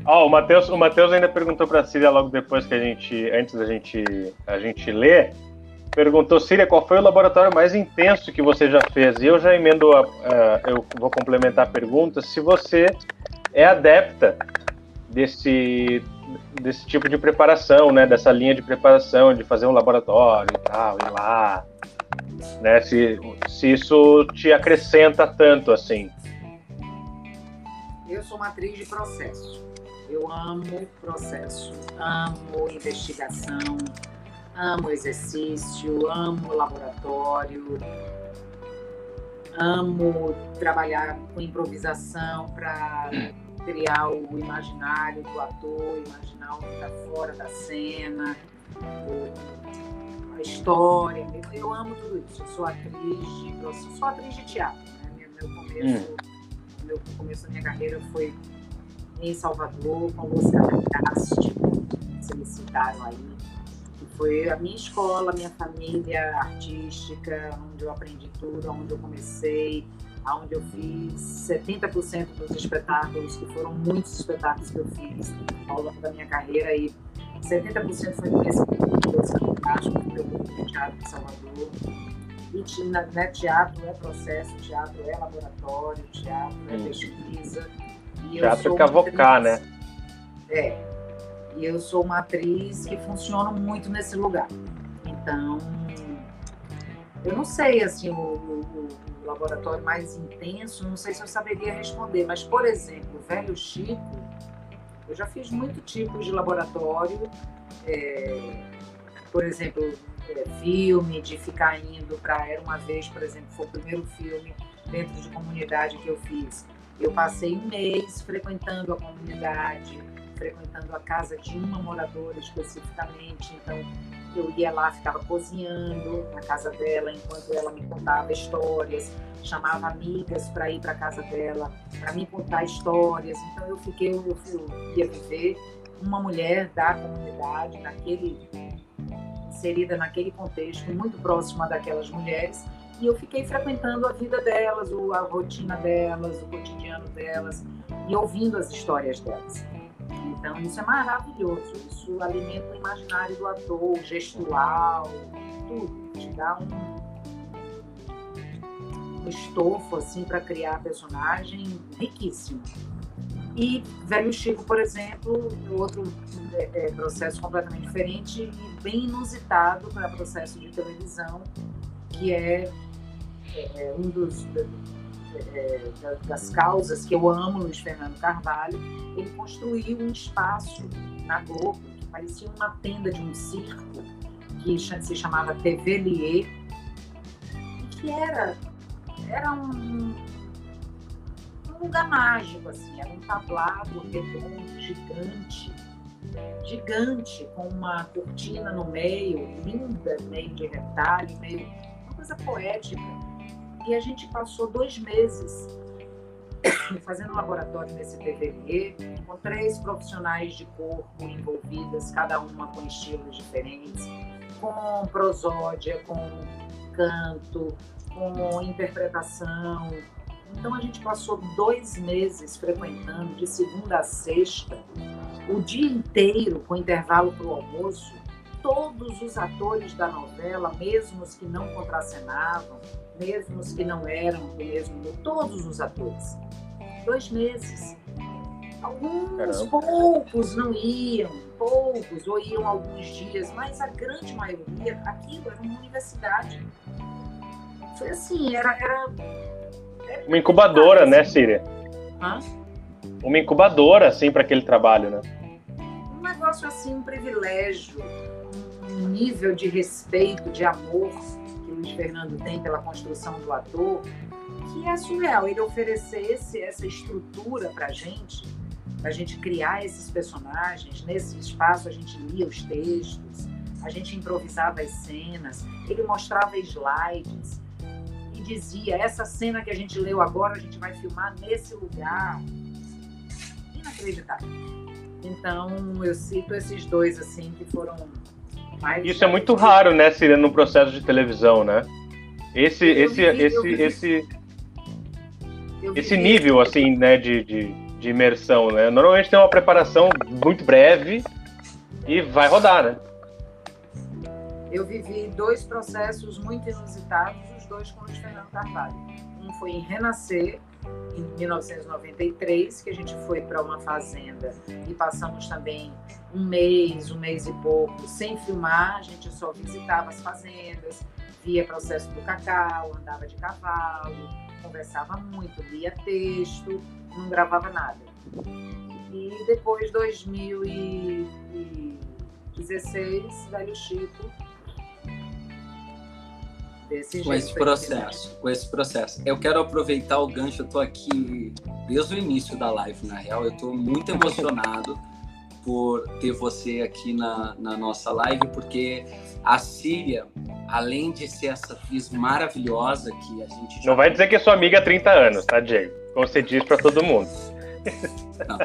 Ó, o Matheus, o Matheus ainda perguntou para Síria logo depois que a gente, antes da gente, a gente ler, perguntou Síria qual foi o laboratório mais intenso que você já fez. E eu já emendo, a, a- eu vou complementar a pergunta, se você é adepta desse desse tipo de preparação, né? Dessa linha de preparação, de fazer um laboratório e tal, ir lá, né? Se, se isso te acrescenta tanto assim. Eu sou uma atriz de processo. Eu amo processo, amo investigação, amo exercício, amo laboratório, amo trabalhar com improvisação para criar o imaginário do ator, imaginar o que está fora da cena, a história. Eu, eu amo tudo isso. Eu sou atriz de processo, sou atriz de teatro. Né? Meu, meu começo meu começo da minha carreira foi em Salvador, com Lúcia Castro, que vocês citaram aí, foi a minha escola, a minha família artística, onde eu aprendi tudo, onde eu comecei, onde eu fiz 70% dos espetáculos, que foram muitos espetáculos que eu fiz ao longo da minha carreira, e 70% foi nesse fantástico, que eu de teatro em Salvador. E né, teatro é processo, teatro é laboratório, teatro é hum. pesquisa. E teatro é cavocar, né? É, e eu sou uma atriz que funciona muito nesse lugar. Então, eu não sei, assim, o, o, o, laboratório mais intenso, não sei se eu saberia responder, mas, por exemplo, o Velho Chico, eu já fiz muito tipo de laboratório, é, por exemplo, é, filme, de ficar indo para Era Uma Vez, por exemplo, foi o primeiro filme dentro de comunidade que eu fiz. Eu passei um mês frequentando a comunidade, frequentando a casa de uma moradora especificamente, então eu ia lá, ficava cozinhando na casa dela enquanto ela me contava histórias, chamava amigas para ir para a casa dela, para me contar histórias. Então eu fiquei, eu, eu ia viver uma mulher da comunidade, naquele inserida naquele contexto, muito próxima daquelas mulheres, e eu fiquei frequentando a vida delas, a rotina delas, o cotidiano delas, e ouvindo as histórias delas. Então, isso é maravilhoso. Isso alimenta o imaginário do ator, gestual, tudo. Te dá um, um estofo assim, para criar personagem riquíssimo. E Velho Chico, por exemplo, outro é, é, processo completamente diferente e bem inusitado para processo de televisão, que é, é um dos é, das causas que eu amo, Luiz Fernando Carvalho, ele construiu um espaço na Globo que parecia uma tenda de um circo, que se chamava TV Lier, que era, era um, um lugar mágico, assim, era um tablado redondo, gigante, gigante, com uma cortina no meio, linda, meio de retalho, meio, uma coisa poética e a gente passou dois meses fazendo um laboratório nesse TVE, com três profissionais de corpo envolvidas, cada uma com estilos diferentes, com prosódia, com canto, com interpretação. Então a gente passou dois meses frequentando, de segunda a sexta, o dia inteiro, com intervalo para o almoço, todos os atores da novela, mesmo os que não contracenavam, mesmo os que não eram do mesmo, todos os atores. Dois meses. Alguns Caramba. poucos não iam, poucos, ou iam alguns dias, mas a grande maioria, aquilo era uma universidade. Foi assim, era. era, era uma incubadora, né, Síria? Hã? Uma incubadora, assim, para aquele trabalho, né? Um negócio assim, um privilégio, nível de respeito, de amor Luiz Fernando tem pela construção do ator, que é surreal. Ele oferecesse essa estrutura para a gente, para a gente criar esses personagens. Nesse espaço a gente lia os textos, a gente improvisava as cenas, ele mostrava slides e dizia: essa cena que a gente leu agora a gente vai filmar nesse lugar. Inacreditável. Então eu cito esses dois assim que foram mas, Isso é muito raro, né, Cira, no processo de televisão, né? Esse, esse, vi, esse, esse, esse nível, assim, né, de, de, de, imersão, né? Normalmente tem uma preparação muito breve e vai rodar, né? Eu vivi dois processos muito inusitados, os dois com o Luiz Fernando Carvalho. Um foi em Renascer, em 1993, que a gente foi para uma fazenda e passamos também um mês, um mês e pouco sem filmar, a gente só visitava as fazendas, via processo do cacau, andava de cavalo, conversava muito, lia texto, não gravava nada. E depois, 2016, Velho Chico Desse com esse processo, com esse processo. Eu quero aproveitar o gancho, eu tô aqui desde o início da live, na real, eu tô muito emocionado por ter você aqui na, na nossa live, porque a Síria, além de ser essa atriz maravilhosa que a gente... Não vai dizer que é sua amiga há 30 anos, tá, Diego? Como você diz para todo mundo. Não.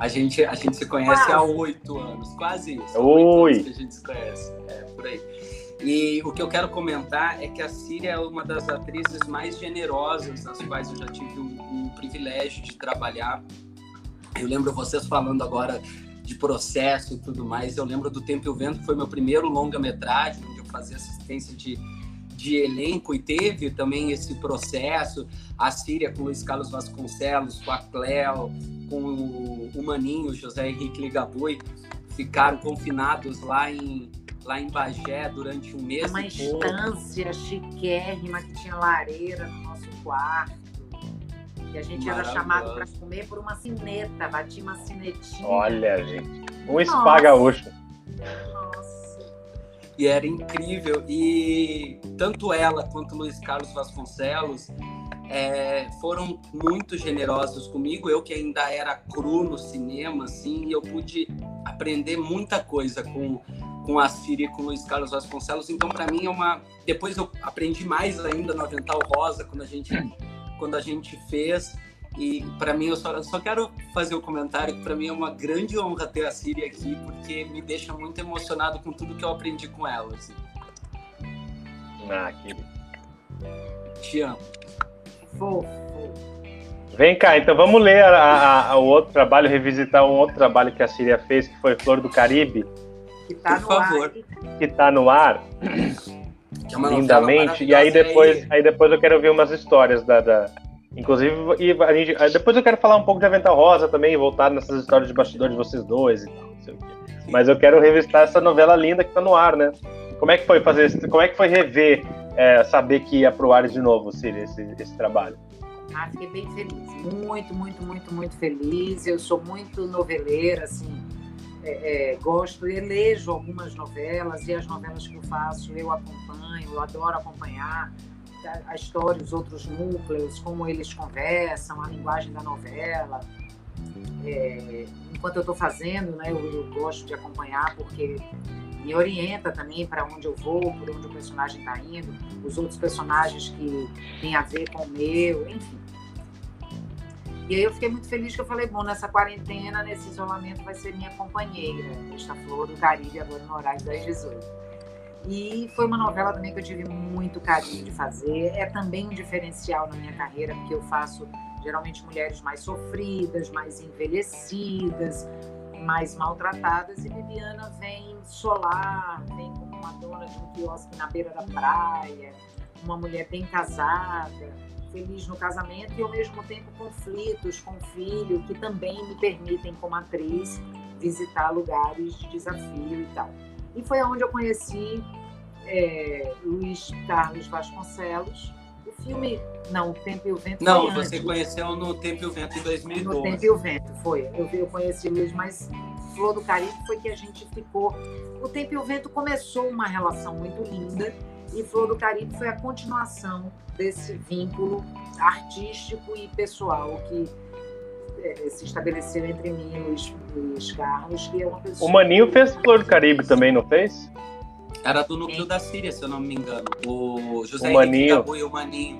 A gente, a gente se conhece quase. há oito anos, quase isso. Oi! Anos que a gente se conhece, é, por aí. E o que eu quero comentar é que a Síria é uma das atrizes mais generosas, nas quais eu já tive o, o privilégio de trabalhar. Eu lembro vocês falando agora de processo e tudo mais. Eu lembro do Tempo e o Vento, que foi meu primeiro longa-metragem, onde eu fazia assistência de, de elenco e teve também esse processo. A Síria com Luiz Carlos Vasconcelos, com a Cleo, com o, o Maninho, José Henrique Ligabui, ficaram confinados lá em, lá em Bagé durante um mês. Uma estância chiquérrima que tinha lareira no nosso quarto. E a gente era chamado para comer por uma cineta, batia uma cinetinha. Olha, gente. Um spa gaúcho. Nossa. E era incrível. E tanto ela quanto o Luiz Carlos Vasconcelos é, foram muito generosos comigo. Eu que ainda era cru no cinema, assim, eu pude aprender muita coisa com, com a Síria e com o Luiz Carlos Vasconcelos. Então, para mim, é uma. Depois eu aprendi mais ainda no Avental Rosa, quando a gente, quando a gente fez. E para mim, eu só, só quero fazer o um comentário que para mim é uma grande honra ter a Síria aqui, porque me deixa muito emocionado com tudo que eu aprendi com ela. Assim. Ah, querido. Te amo. Fofo. Vem cá, então vamos ler a, a, o outro trabalho, revisitar um outro trabalho que a Síria fez, que foi Flor do Caribe. Que tá Por no favor. ar. Que tá no ar. Que é lindamente. E aí depois, aí depois eu quero ver umas histórias da. da... Inclusive, e a gente, depois eu quero falar um pouco de Avental Rosa também, voltar nessas histórias de bastidor de vocês dois e tal, não sei o quê. Mas eu quero revistar essa novela linda que tá no ar, né? Como é que foi fazer como é que foi rever é, saber que ia pro ar de novo, Cília, esse, esse trabalho? Ah, fiquei bem feliz. Muito, muito, muito, muito feliz. Eu sou muito noveleira, assim. É, é, gosto, elejo algumas novelas e as novelas que eu faço eu acompanho, eu adoro acompanhar a, a história, os outros núcleos, como eles conversam, a linguagem da novela. É, enquanto eu estou fazendo, né, eu, eu, gosto de acompanhar porque me orienta também para onde eu vou, por onde o personagem está indo, os outros personagens que têm a ver com o meu, enfim. E aí eu fiquei muito feliz que eu falei, bom, nessa quarentena, nesse isolamento, vai ser minha companheira, esta flor do Caribe, agora no horário das 18. E foi uma novela também que eu tive muito carinho de fazer. É também um diferencial na minha carreira, porque eu faço geralmente mulheres mais sofridas, mais envelhecidas, mais maltratadas e Bibiana vem solar, vem como uma dona de um quiosque na beira da praia, uma mulher bem casada, feliz no casamento e ao mesmo tempo conflitos com o filho que também me permitem como atriz visitar lugares de desafio e tal. E foi onde eu conheci é, Luiz Carlos Vasconcelos, o filme, não, O Tempo e o Vento Não, você antes. conheceu no Tempo e o Vento em 2012. No Tempo e o Vento, foi. Eu, eu conheci Luiz, mas Flor do Caribe foi que a gente ficou. O Tempo e o Vento começou uma relação muito linda e Flor do Caribe foi a continuação desse vínculo artístico e pessoal que é, se estabeleceu entre mim e Luiz, Luiz Carlos, que é uma pessoa. O Maninho fez Flor do Caribe também, não fez? Era do núcleo da Síria, se eu não me engano. O José o Maninho. e o Maninho.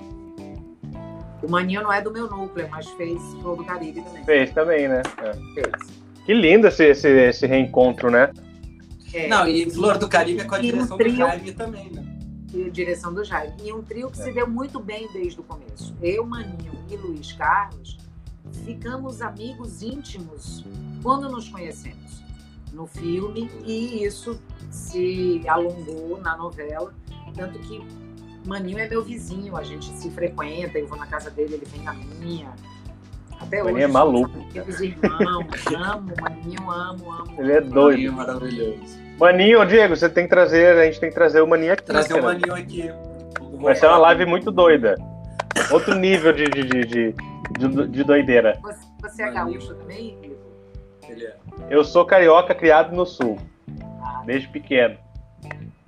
O Maninho não é do meu núcleo, mas fez Flor do Caribe também. Fez também, né? É. Fez. Que lindo esse, esse, esse reencontro, né? É. Não, e Flor do Caribe é com a direção um trio, do Jaime também, né? E a direção do Jaime. E um trio que é. se deu muito bem desde o começo. Eu, Maninho e Luiz Carlos ficamos amigos íntimos quando nos conhecemos no filme e isso se alongou na novela, tanto que Maninho é meu vizinho, a gente se frequenta, eu vou na casa dele, ele vem na minha. Até Maninho hoje. é maluco. Amigos irmãos, amo, Maninho, amo, amo. Ele é doido. Maninho maravilhoso. Maninho, Diego, você tem que trazer, a gente tem que trazer o Maninho aqui. Trazer cara. o Maninho aqui. Vai ser uma live muito doida. Outro nível de, de, de, de, de doideira. Você, você é gaúcho também, Ele é. Eu sou carioca criado no sul, desde pequeno.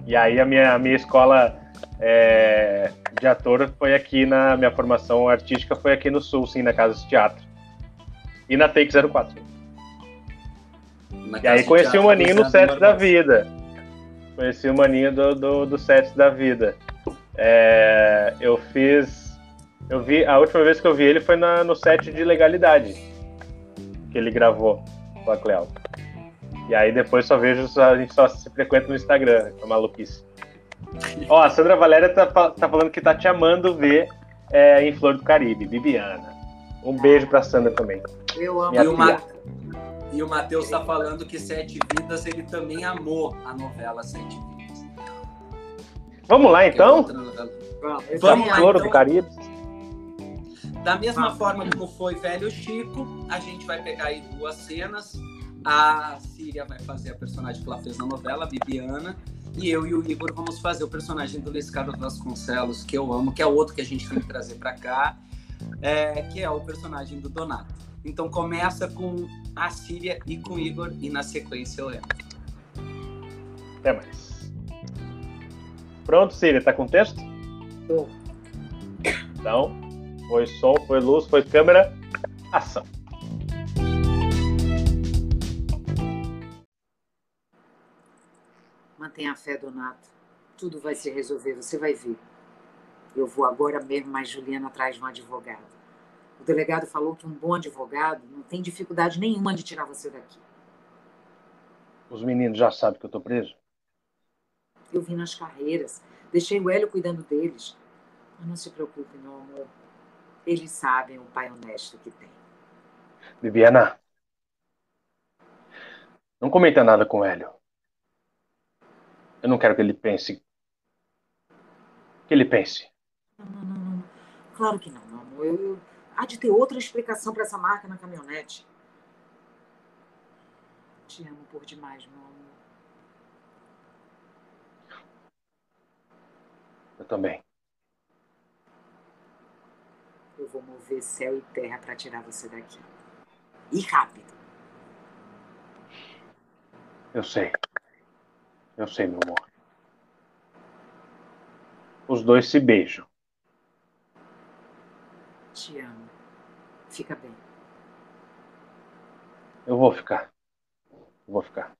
E aí a minha, a minha escola é, de ator foi aqui na minha formação artística foi aqui no sul, sim, na Casa de Teatro. E na Take 04. E aí conheci o Maninho no set da vida. Conheci o Maninho do, do, do set da vida. É, eu fiz. Eu vi. A última vez que eu vi ele foi na, no set de legalidade que ele gravou. com a Cleo. E aí depois só vejo, a gente só se frequenta no Instagram, é maluquice. Ó, a Sandra Valéria tá, tá falando que tá te amando ver é, em Flor do Caribe, Bibiana. Um beijo pra Sandra também. Eu amo. E o, Ma... e o Matheus tá falando que Sete Vidas ele também amou a novela Sete Vidas. Vamos lá então? Vamos, Vamos lá, então. do Caribe. Da mesma forma como foi Velho Chico, a gente vai pegar aí duas cenas. A Síria vai fazer a personagem que ela fez na novela, a Bibiana. E eu e o Igor vamos fazer o personagem do Luiz Carlos Vasconcelos, que eu amo, que é outro que a gente tem que trazer para cá, é, que é o personagem do Donato. Então começa com a Síria e com o Igor, e na sequência eu entro. Até mais. Pronto, Síria, tá com texto? Tô. Então, foi som, foi luz, foi câmera, ação. Mantenha a fé, Donato. Tudo vai se resolver, você vai ver. Eu vou agora mesmo, mas Juliana atrás de um advogado. O delegado falou que um bom advogado não tem dificuldade nenhuma de tirar você daqui. Os meninos já sabem que eu tô preso? Eu vim nas carreiras, deixei o Hélio cuidando deles. Mas não se preocupe, meu amor. Eles sabem o pai honesto que tem. Bibiana, não comenta nada com o Hélio. Eu não quero que ele pense. Que ele pense. Não, não, não, não. Claro que não, meu amor. Eu, eu... Há de ter outra explicação para essa marca na caminhonete. Te amo por demais, meu amor. Eu também. Eu vou mover céu e terra para tirar você daqui. E rápido. Eu sei. Eu sei, meu amor. Os dois se beijam. Te amo. Fica bem. Eu vou ficar. Eu vou ficar.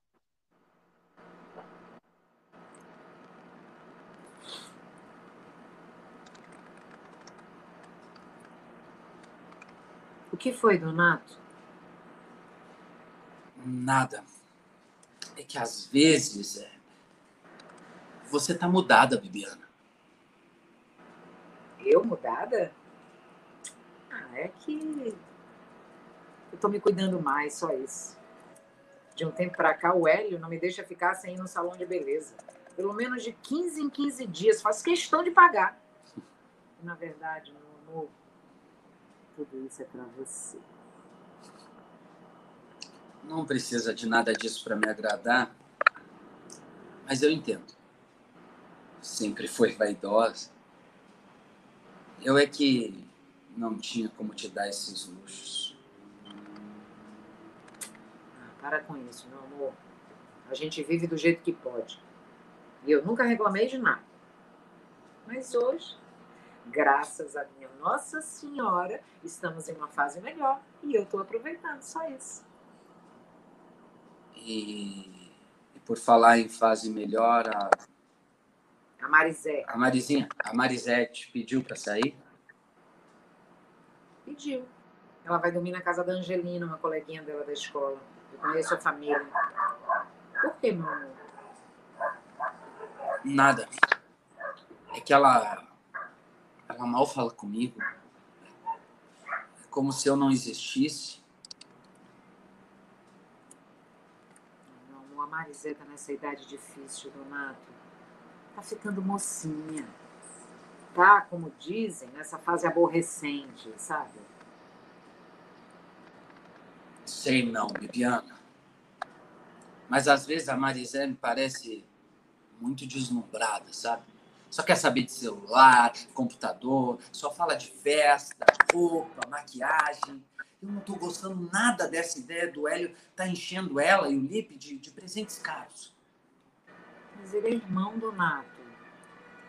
O que foi, Donato? Nada. É que às vezes é, você tá mudada, Bibiana. Eu mudada? É que eu tô me cuidando mais, só isso. De um tempo pra cá, o Hélio não me deixa ficar sem ir no salão de beleza. Pelo menos de 15 em 15 dias. Faço questão de pagar. Na verdade, meu amor, tudo isso é pra você. Não precisa de nada disso para me agradar, mas eu entendo. Sempre foi vaidosa. Eu é que não tinha como te dar esses luxos. Ah, para com isso, meu amor. A gente vive do jeito que pode. E eu nunca reclamei de nada. Mas hoje, graças a minha Nossa Senhora, estamos em uma fase melhor. E eu estou aproveitando, só isso. E, e por falar em fase melhor, a, A Marizé a Marizinha, a Marisete pediu para sair. Pediu. Ela vai dormir na casa da Angelina, uma coleguinha dela da escola. Eu conheço a família. Por que, meu amor? Nada. É que ela, ela mal fala comigo. É como se eu não existisse. Meu amor, a Marizé tá nessa idade difícil, Donato. Tá ficando mocinha. Tá, como dizem, nessa fase aborrecente, sabe? Sei não, Bibiana. Mas às vezes a Marisé me parece muito deslumbrada, sabe? Só quer saber de celular, computador, só fala de festa, roupa, maquiagem. Eu não tô gostando nada dessa ideia do Hélio tá enchendo ela e o Lipe de, de presentes caros. Mas ele é irmão, Donato.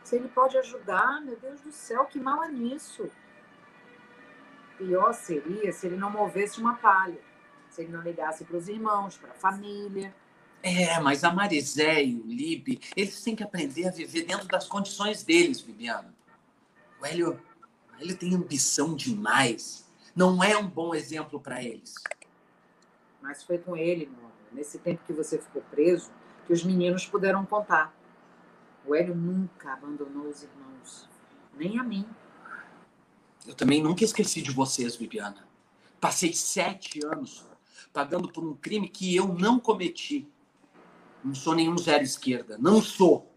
Se ele pode ajudar, meu Deus do céu, que mal é nisso? Pior seria se ele não movesse uma palha. Se ele não ligasse para os irmãos, para a família. É, mas a Marisé e o Lipe, eles têm que aprender a viver dentro das condições deles, Bibiana. O Hélio, o Hélio tem ambição demais. Não é um bom exemplo para eles. Mas foi com ele, nesse tempo que você ficou preso, que os meninos puderam contar. O Hélio nunca abandonou os irmãos, nem a mim. Eu também nunca esqueci de vocês, Bibiana. Passei sete anos pagando por um crime que eu não cometi. Não sou nenhum zero esquerda. Não sou.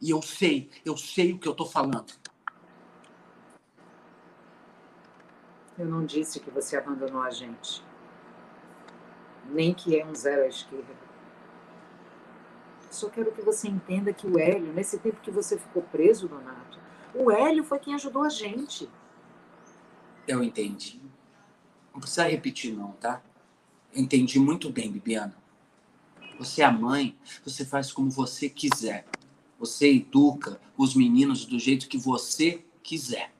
E eu sei, eu sei o que eu tô falando. Eu não disse que você abandonou a gente. Nem que é um zero à esquerda. Só quero que você entenda que o Hélio, nesse tempo que você ficou preso, Donato, o Hélio foi quem ajudou a gente. Eu entendi. Não precisa repetir, não, tá? Entendi muito bem, Bibiana. Você é a mãe, você faz como você quiser. Você educa os meninos do jeito que você quiser.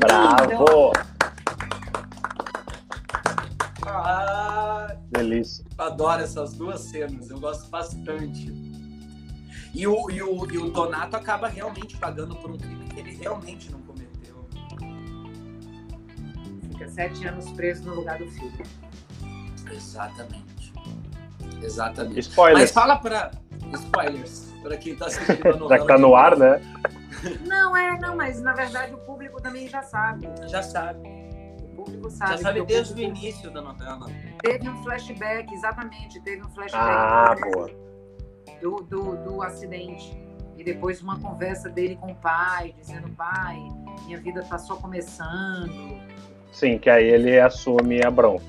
Bravo! Ah, Delícia. adoro essas duas cenas, eu gosto bastante. E o, e, o, e o Donato acaba realmente pagando por um crime que ele realmente não cometeu. Fica sete anos preso no lugar do filho. Exatamente. Exatamente. Mas Spoilers. fala pra. Spoilers, pra quem tá assistindo a novela. Já que tá no ar, né? Não, é, não, mas na verdade o público também já sabe. Já sabe. O público sabe. Já sabe desde o início da novela. Teve um flashback, exatamente, teve um flashback Ah, boa. do, do, do acidente. E depois uma conversa dele com o pai, dizendo, pai, minha vida tá só começando. Sim, que aí ele assume a bronca.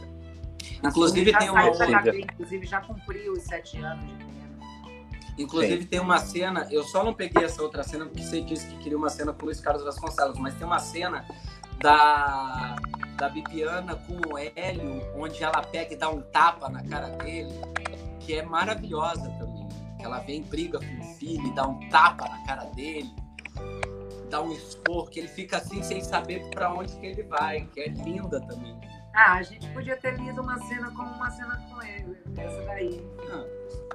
Inclusive já tem uma saiu da outra. cadeia, inclusive já cumpriu os sete anos de Inclusive tem uma cena, eu só não peguei essa outra cena porque você disse que queria uma cena com o Luiz Carlos Vasconcelos, mas tem uma cena da, da Bibiana com o Hélio, onde ela pega e dá um tapa na cara dele, que é maravilhosa também. Ela vem, briga com o filho e dá um tapa na cara dele, dá um expor, que ele fica assim sem saber pra onde que ele vai, que é linda também. Ah, a gente podia ter lido uma cena como uma cena com ele, essa daí. Ah,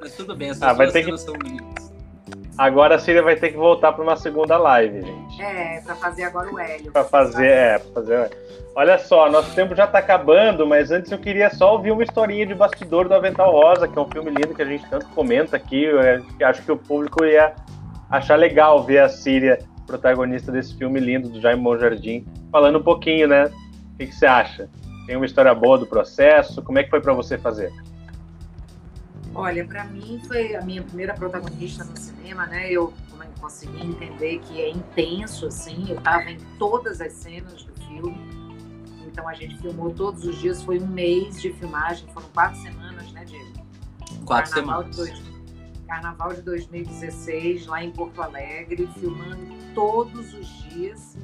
mas tudo bem, essas Ah, vai ter cenas são lindas. Agora a Síria vai ter que voltar para uma segunda live, gente. É, pra fazer agora o Hélio. Para fazer, é, pra fazer. Olha só, nosso tempo já tá acabando, mas antes eu queria só ouvir uma historinha de bastidor do Avental Rosa, que é um filme lindo que a gente tanto comenta aqui. Eu é, acho que o público ia achar legal ver a Síria, protagonista desse filme lindo do Jaime Monjardim, falando um pouquinho, né? O que, que você acha? Tem uma história boa do processo? Como é que foi para você fazer? Olha, para mim foi a minha primeira protagonista no cinema, né? Eu consegui entender que é intenso, assim. Eu estava em todas as cenas do filme. Então a gente filmou todos os dias. Foi um mês de filmagem. Foram quatro semanas, né, Diego? Quatro Carnaval semanas. De dois- Carnaval de 2016, lá em Porto Alegre, filmando todos os dias.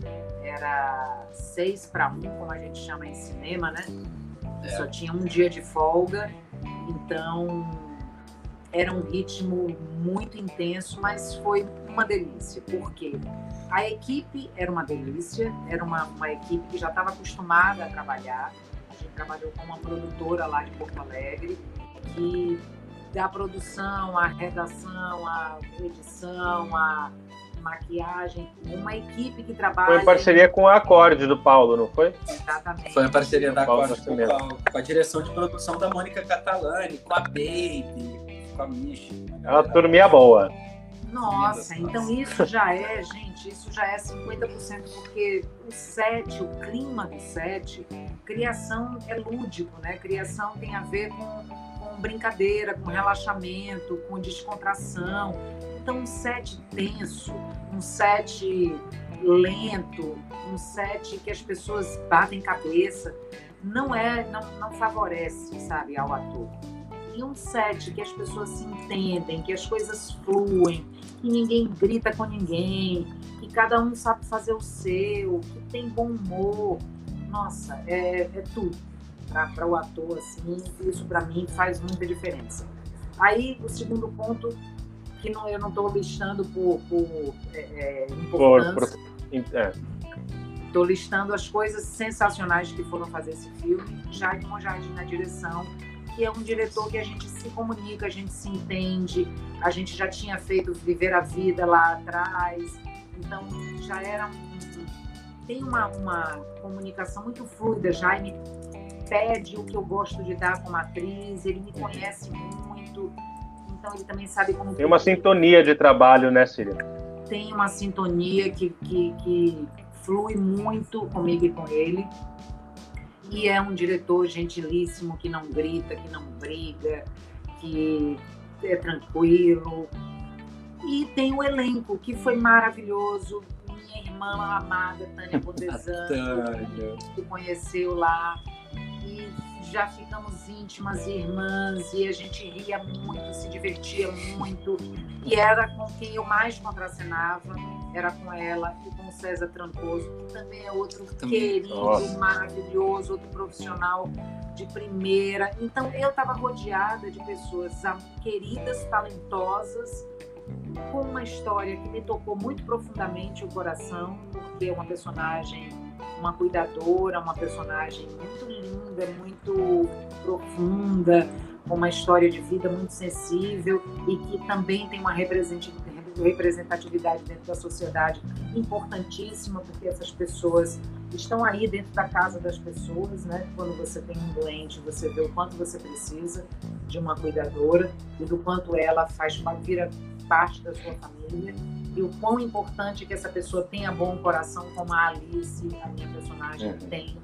Era seis para um, como a gente chama em cinema, né? É. Só tinha um dia de folga. Então era um ritmo muito intenso, mas foi uma delícia, porque a equipe era uma delícia, era uma, uma equipe que já estava acostumada a trabalhar. A gente trabalhou com uma produtora lá de Porto Alegre, que da produção, a redação, a edição, a maquiagem, uma equipe que trabalha. Foi em parceria com a Acorde do Paulo, não foi? Exatamente. Foi a parceria da Paulo Corte com, a- com a direção de produção da Mônica Catalani, com a Baby, com a Michi. É uma turminha boa. Nossa, então isso já é, gente, isso já é 50%, porque o set, o clima do set, criação é lúdico, né? Criação tem a ver com brincadeira, com relaxamento, com descontração. Então, um set tenso, um set lento, um set que as pessoas batem cabeça, não é, não, não favorece, sabe, ao ator. E um set que as pessoas se entendem, que as coisas fluem, que ninguém grita com ninguém, que cada um sabe fazer o seu, que tem bom humor. Nossa, é, é tudo para o ator, assim, isso para mim faz muita diferença. Aí, o segundo ponto, que não, eu não estou listando por, por é, é, Por, importância, por- é. Estou listando as coisas sensacionais que foram fazer esse filme. Jaime Monjardim na direção, que é um diretor que a gente se comunica, a gente se entende, a gente já tinha feito Viver a Vida lá atrás, então já era um, tem uma, uma comunicação muito fluida, Jaime pede o que eu gosto de dar como atriz, ele me conhece muito, então ele também sabe como... Tem uma sintonia de trabalho, né, Síria? Tem uma sintonia que, que, que flui muito comigo e com ele, e é um diretor gentilíssimo, que não grita, que não briga, que é tranquilo. E tem o elenco, que foi maravilhoso. Minha irmã amada, Tânia Bodezano, que conheceu lá. E já ficamos íntimas irmãs e a gente ria muito, se divertia muito. E era com quem eu mais contracenava era com ela e com o César Trancoso, que também é outro também. querido, Nossa. maravilhoso, outro profissional de primeira. Então eu estava rodeada de pessoas queridas, talentosas, com uma história que me tocou muito profundamente o coração, porque é uma personagem, uma cuidadora, uma personagem muito linda, muito profunda, com uma história de vida muito sensível e que também tem uma representatividade dentro da sociedade importantíssima, porque essas pessoas estão aí dentro da casa das pessoas, né? Quando você tem um doente, você vê o quanto você precisa de uma cuidadora e do quanto ela faz vira parte da sua família e o quão importante que essa pessoa tenha bom coração, como a Alice, a minha personagem, uhum. tem.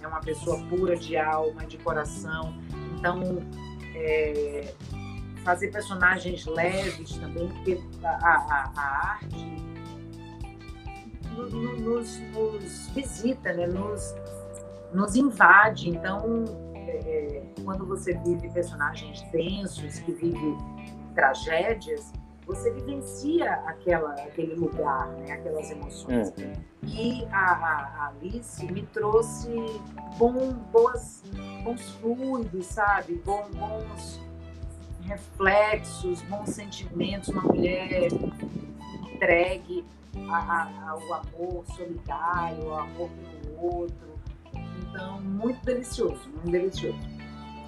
É uma pessoa pura de alma, de coração. Então, é, fazer personagens leves também, porque a, a, a arte nos, nos, visita, né? nos, nos invade. Então, é, quando você vive personagens densos, que vive tragédias, você vivencia aquela, aquele lugar, né? aquelas emoções. Uhum. E a, a, Alice me trouxe bom, boas, bons fluidos, sabe? Bom, bons reflexos, bons sentimentos, uma mulher entregue ao amor solidário, ao amor pelo outro. Então, muito delicioso, muito delicioso.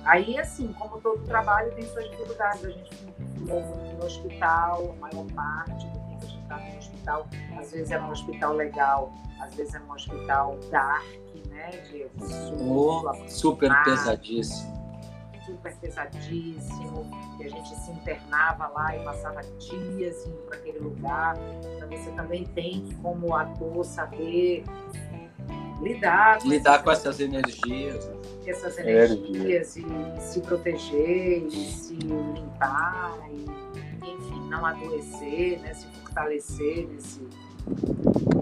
Aí, assim, como todo trabalho tem suas dificuldades, a gente no hospital, a maior parte do tempo a gente está no hospital, às vezes é um hospital legal, às vezes é um hospital dark, né? De oh, super pesadíssimo super pesadíssimo, e a gente se internava lá e passava dias indo para aquele lugar. Então você também tem que, como ator, saber lidar com, lidar essas, com essas energias. Essas energias e se proteger e se limpar e, enfim, não adoecer, né? se fortalecer nesse.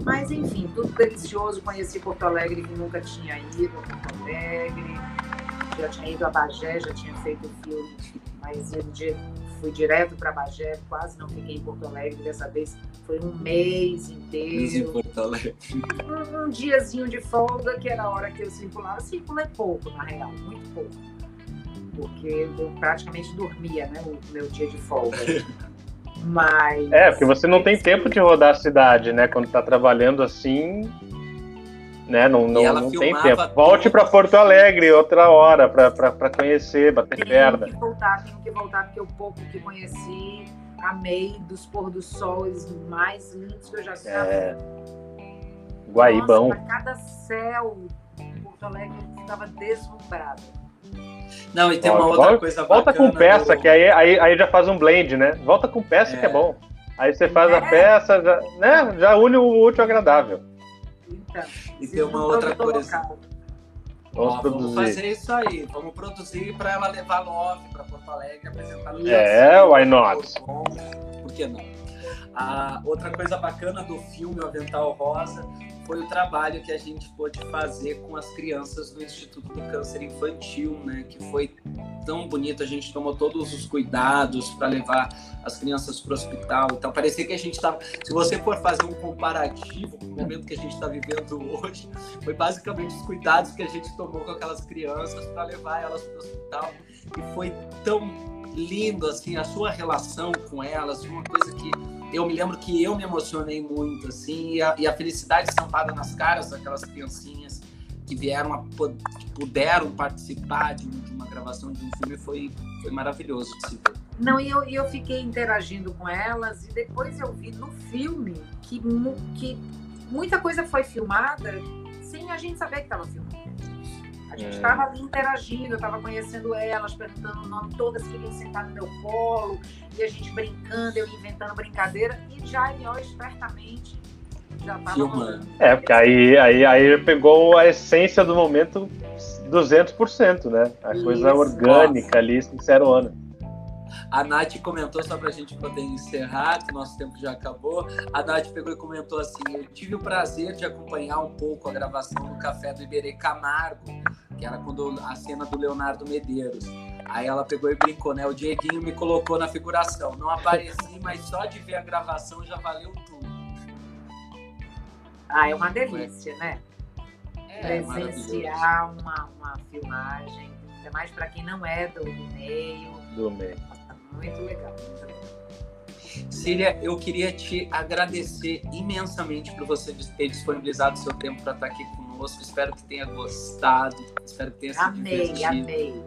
Mas enfim, tudo delicioso. Conheci Porto Alegre que nunca tinha ido a Porto Alegre já tinha ido a Bagé, já tinha feito o filme, mas eu fui direto para Bagé, quase não fiquei em Porto Alegre. Dessa vez foi um mês inteiro. Em Porto Alegre. Um, um, diazinho de folga, que era a hora que eu circulava. Circulei pouco, na real, muito pouco. Porque eu praticamente dormia, né, o meu dia de folga. Mas. É, porque você não tem tempo de rodar a cidade, né? Quando tá trabalhando assim, né? Não, não, não tem tempo. Volte para Porto Alegre outra hora para conhecer, bater tenho perna. Tenho que voltar, tenho que voltar, porque o pouco que conheci, amei dos pôr do sol mais lindos que eu já vi. É... Guaíbão. Nossa, cada céu, Porto Alegre ficava deslumbrado. Não, e tem uma outra volta, coisa Volta com peça, do... que aí, aí, aí já faz um blend, né? Volta com peça é. que é bom. Aí você faz é. a peça, já, né? Já une o útil ao agradável. E tem uma outra coisa. Vamos, Ó, vamos fazer isso aí. Vamos produzir para ela levar Love para Porto Alegre, apresentar no É, why not? Por que não? A outra coisa bacana do filme O Avental Rosa foi o trabalho que a gente pôde fazer com as crianças do Instituto do Câncer Infantil, né? Que foi tão bonito, a gente tomou todos os cuidados para levar as crianças para o hospital. Então, parecia que a gente estava. Se você for fazer um comparativo com o momento que a gente está vivendo hoje, foi basicamente os cuidados que a gente tomou com aquelas crianças para levar elas para o hospital. E foi tão lindo, assim, a sua relação com elas, uma coisa que eu me lembro que eu me emocionei muito, assim, e a, e a felicidade estampada nas caras daquelas criancinhas que vieram, a, que puderam participar de, de uma gravação de um filme foi, foi maravilhoso de se ver. Não, e eu, eu fiquei interagindo com elas e depois eu vi no filme que, que muita coisa foi filmada sem a gente saber que estava filmando. A gente estava hum. interagindo, eu estava conhecendo elas, perguntando o nome, todas queriam sentar no meu colo, e a gente brincando, eu inventando brincadeira, e Jaime, ó, espertamente, já estava É, porque aí, aí, aí pegou a essência do momento 200%, né? A Isso, coisa orgânica nossa. ali, sincerona. A Nath comentou, só para a gente poder encerrar, que o nosso tempo já acabou. A Nath pegou e comentou assim: Eu tive o prazer de acompanhar um pouco a gravação do Café do Iberê Camargo, que era quando a cena do Leonardo Medeiros. Aí ela pegou e brincou, né? O Dieguinho me colocou na figuração. Não apareci, mas só de ver a gravação já valeu tudo. Ah, é uma delícia, né? É, Presenciar uma, uma filmagem, ainda mais para quem não é do meio. Do meio. Muito legal, muito legal. Cília, eu queria te agradecer imensamente por você ter disponibilizado seu tempo para estar aqui conosco. Espero que tenha gostado, espero que tenha sido amei, divertido. Amei,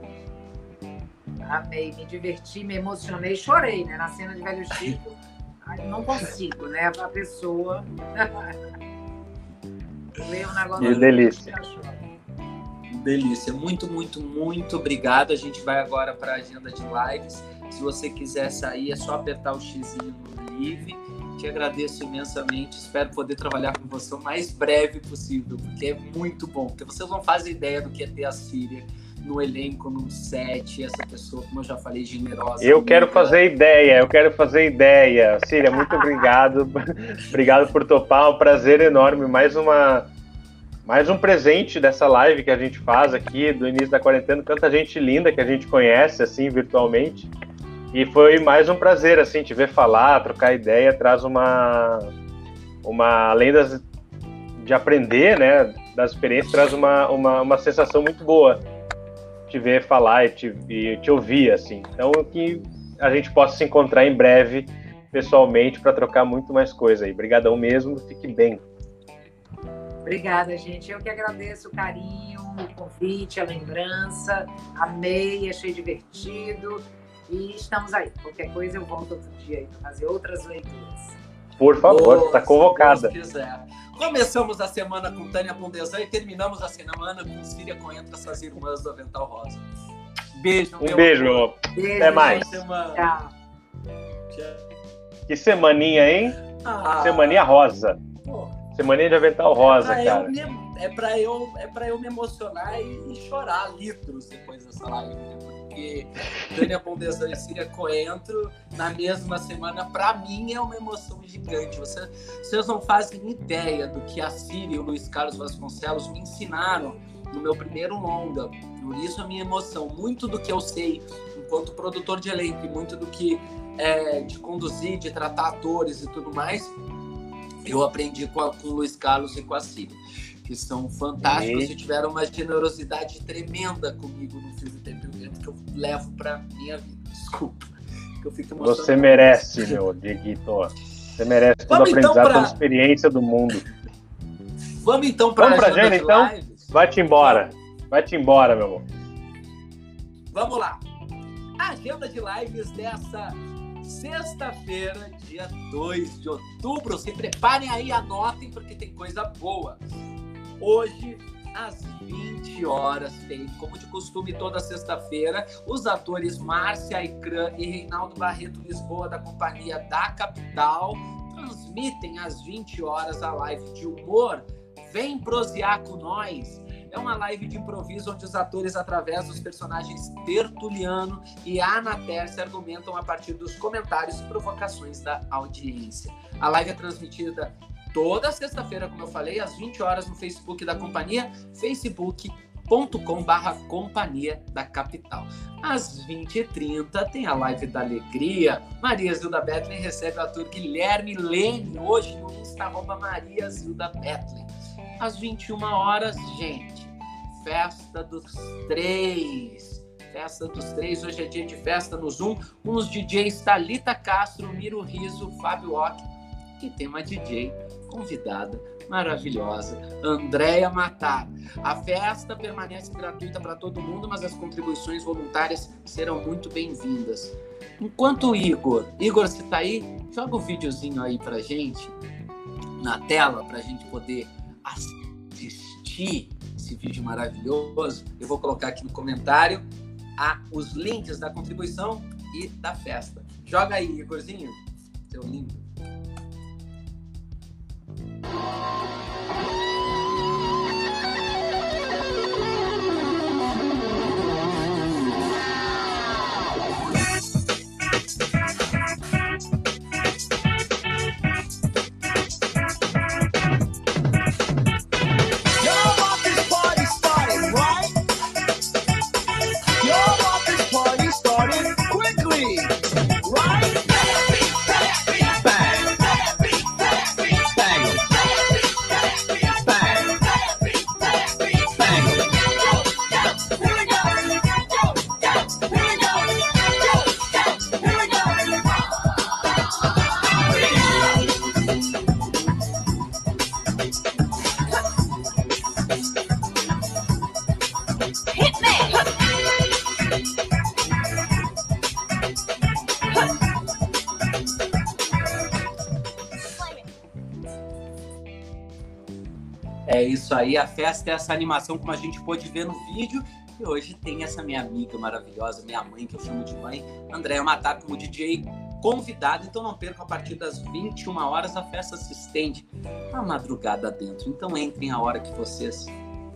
amei. Me diverti, me emocionei, chorei, né? Na cena de Velho Chico. não consigo, né? A pessoa... Lê um negócio... Que delícia delícia. Muito, muito, muito obrigado. A gente vai agora para a agenda de lives. Se você quiser sair, é só apertar o xizinho no Live. Te agradeço imensamente. Espero poder trabalhar com você o mais breve possível, porque é muito bom. Porque vocês não fazem ideia do que é ter a Síria no elenco, no set, essa pessoa, como eu já falei, generosa. Eu quero fazer ideia, eu quero fazer ideia. Síria, muito obrigado. obrigado por topar, um prazer enorme. Mais uma mais um presente dessa live que a gente faz aqui do início da quarentena, tanta gente linda que a gente conhece assim virtualmente. E foi mais um prazer assim te ver falar, trocar ideia, traz uma uma além das, de aprender, né, das experiências, traz uma, uma, uma sensação muito boa te ver falar e te, e te ouvir assim. Então que a gente possa se encontrar em breve pessoalmente para trocar muito mais coisa aí. Obrigadão mesmo, fique bem. Obrigada, gente. Eu que agradeço o carinho, o convite, a lembrança. Amei, achei divertido. E estamos aí. Qualquer coisa eu volto outro dia aí para fazer outras leituras. Por favor, está convocada. Se quiser. Começamos a semana com Tânia Bondesan e terminamos a semana com Síria Coentra, essas irmãs do Avental Rosa. Beijo, Um beijo. beijo. Até mais. Tchau. Que semaninha, hein? Ah. Semaninha rosa. Pô. Semaninha de avental rosa, é cara. Eu é pra eu, é pra eu me emocionar e, e chorar litros depois dessa live, né? Porque Tânia Bondezan e Síria Coentro na mesma semana, pra mim, é uma emoção gigante. Você, vocês não fazem ideia do que a Síria e o Luiz Carlos Vasconcelos me ensinaram no meu primeiro longa. Por isso a minha emoção. Muito do que eu sei enquanto produtor de elenco muito do que é, de conduzir, de tratar atores e tudo mais, eu aprendi com, a, com o Luiz Carlos e com a Cília, que são fantásticos e, tiveram uma generosidade tremenda comigo no filme Tempo que eu levo para minha vida. Desculpa. Que eu fico Você merece, meu Dieguito. Você merece todo Vamos então aprendizado, então pra... experiência do mundo. Vamos então para a agenda, então? Vai-te embora. Vai-te embora, meu amor. Vamos lá. agenda de lives dessa sexta-feira, dia 2 de outubro. Se preparem aí, anotem, porque tem coisa boa. Hoje, às 20 horas, tem, como de costume, toda sexta-feira, os atores Márcia Icrã e Reinaldo Barreto Lisboa, da Companhia da Capital, transmitem às 20 horas a live de humor. Vem prosear com nós é uma live de improviso onde os atores, através dos personagens Tertuliano e Anater, se argumentam a partir dos comentários e provocações da audiência. A live é transmitida toda sexta-feira, como eu falei, às 20 horas no Facebook da companhia, facebook.com barra Companhia da Capital. Às 20h30 tem a live da Alegria. Maria Zilda Bethlen recebe o ator Guilherme Lene hoje no Insta arroba Maria Zilda Bethlen às 21 horas, gente. Festa dos três. Festa dos três. Hoje é dia de festa no Zoom. Com os DJs Thalita Castro, Miro Riso, Fábio Ock que tem uma DJ convidada maravilhosa, Andréia Matar. A festa permanece gratuita para todo mundo, mas as contribuições voluntárias serão muito bem-vindas. Enquanto o Igor, Igor, você tá aí? Joga o um videozinho aí pra gente na tela pra gente poder assistir esse vídeo maravilhoso. Eu vou colocar aqui no comentário a, os links da contribuição e da festa. Joga aí, Igorzinho, seu lindo. Oh! Aí, a festa é essa animação como a gente pôde ver no vídeo. E hoje tem essa minha amiga maravilhosa, minha mãe, que eu chamo de mãe, Andréa Matar, como DJ convidada. Então não percam, a partir das 21 horas a festa se estende a madrugada dentro. Então entrem a hora que vocês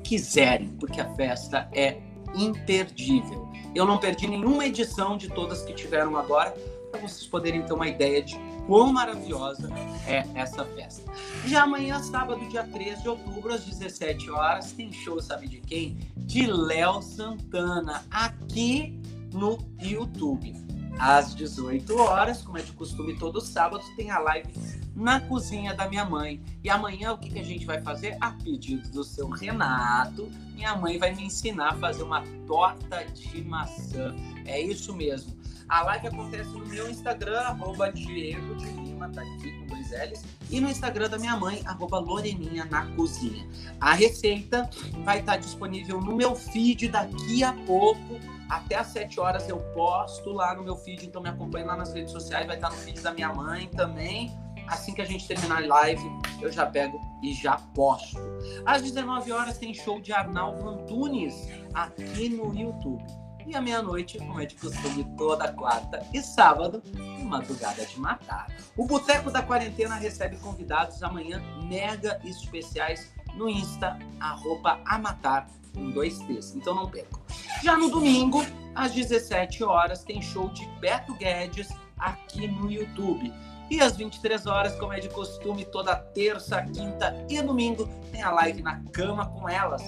quiserem, porque a festa é imperdível. Eu não perdi nenhuma edição de todas que tiveram agora, para vocês poderem ter uma ideia de quão maravilhosa é essa festa. Já amanhã, sábado, dia 13 de outubro, às 17 horas, tem show, sabe de quem? De Léo Santana, aqui no YouTube. Às 18 horas, como é de costume todo sábado, tem a live na cozinha da minha mãe. E amanhã o que, que a gente vai fazer? A pedido do seu Renato, minha mãe vai me ensinar a fazer uma torta de maçã. É isso mesmo. A live acontece no meu Instagram, arroba Diego de Lima, tá aqui com dois L's, e no Instagram da minha mãe, arroba Loreninha na Cozinha. A receita vai estar disponível no meu feed daqui a pouco. Até às 7 horas eu posto lá no meu feed, então me acompanhe lá nas redes sociais, vai estar no feed da minha mãe também. Assim que a gente terminar a live, eu já pego e já posto. Às 19 horas tem show de Arnaldo Antunes aqui no YouTube. E à meia-noite, como é de costume, toda quarta e sábado, madrugada de matar. O Boteco da Quarentena recebe convidados amanhã mega especiais no Insta, arroba amatar, com dois T's. Então não percam. Já no domingo, às 17 horas, tem show de Beto Guedes aqui no YouTube. E às 23 horas, como é de costume, toda terça, quinta e domingo, tem a live na cama com elas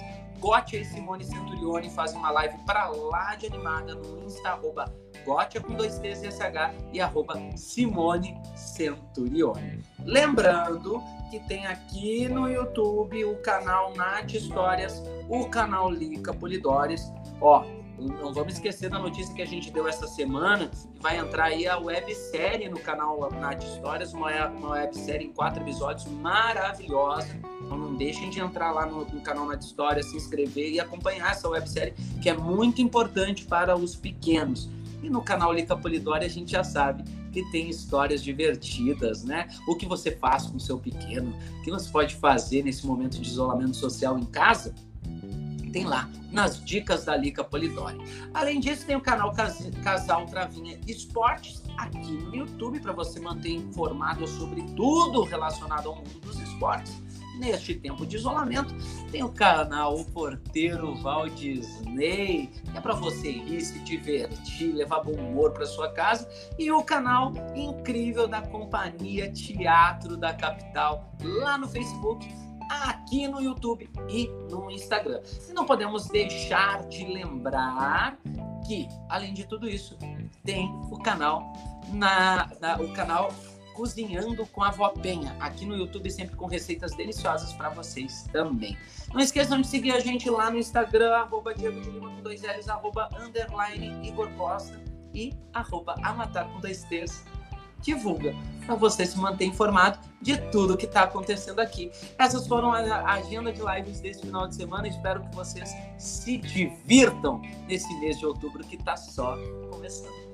Gotia e Simone Centurione fazem uma live para lá de animada no Insta, arroba Gotia com dois T's e SH e arroba Simone Centurione. Lembrando que tem aqui no YouTube o canal Nath Histórias, o canal Lica Polidores. Ó, não vamos esquecer da notícia que a gente deu essa semana, que vai entrar aí a websérie no canal Nath Histórias, uma, uma websérie em quatro episódios maravilhosa. Então não deixem de entrar lá no, no canal Nath Histórias, se inscrever e acompanhar essa websérie, que é muito importante para os pequenos. E no canal Lica Polidori a gente já sabe que tem histórias divertidas, né? O que você faz com o seu pequeno, o que você pode fazer nesse momento de isolamento social em casa tem lá nas dicas da Lica Polidori. Além disso, tem o canal Casal Travinha Esportes aqui no YouTube para você manter informado sobre tudo relacionado ao mundo dos esportes. Neste tempo de isolamento, tem o canal O Porteiro Walt Disney, que é para você rir, se divertir, levar bom humor para sua casa, e o canal incrível da Companhia Teatro da Capital, lá no Facebook, aqui no YouTube e no Instagram. E não podemos deixar de lembrar que, além de tudo isso, tem o canal na, na o canal Cozinhando com a Vó Penha, aqui no YouTube, sempre com receitas deliciosas para vocês também. Não esqueçam de seguir a gente lá no Instagram, arroba Diego de Lima com dois L's, arroba underline Igor Costa e arroba Amatar com dois T's divulga para você se manter informado de tudo que está acontecendo aqui. Essas foram a agenda de lives desse final de semana. Espero que vocês se divirtam nesse mês de outubro que está só começando.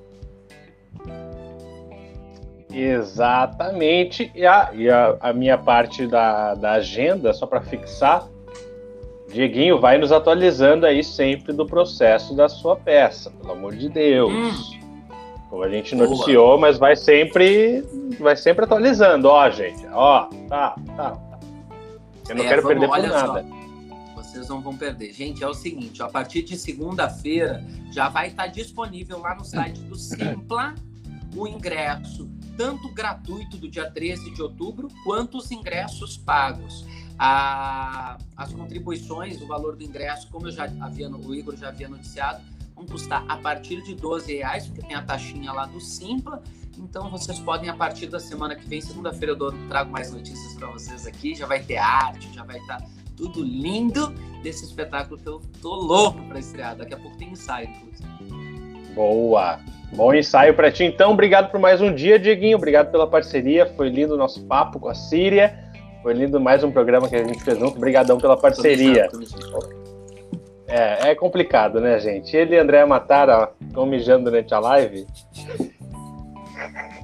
Exatamente. E a, e a, a minha parte da, da agenda, só para fixar, Dieguinho vai nos atualizando aí sempre do processo da sua peça, pelo amor de Deus. Hum. Como a gente noticiou, Boa. mas vai sempre, vai sempre atualizando. Ó, gente, ó, tá, tá. tá. Eu não é, quero vamos, perder por nada. Só. Vocês não vão perder. Gente, é o seguinte, ó, a partir de segunda-feira já vai estar disponível lá no site do Simpla o ingresso, tanto gratuito do dia 13 de outubro, quanto os ingressos pagos. A, as contribuições, o valor do ingresso, como eu já havia, o Igor já havia noticiado, vão custar a partir de 12 reais, porque tem a taxinha lá do Simpla. Então vocês podem, a partir da semana que vem, segunda-feira, eu trago mais notícias para vocês aqui. Já vai ter arte, já vai estar tá tudo lindo desse espetáculo que eu tô louco para estrear. Daqui a pouco tem ensaio, inclusive. Boa! Bom ensaio para ti. Então, obrigado por mais um dia, Dieguinho. Obrigado pela parceria. Foi lindo o nosso papo com a Síria. Foi lindo mais um programa que a gente fez junto. Obrigadão pela parceria. É, é complicado, né, gente? Ele e André Matara estão mijando durante a live.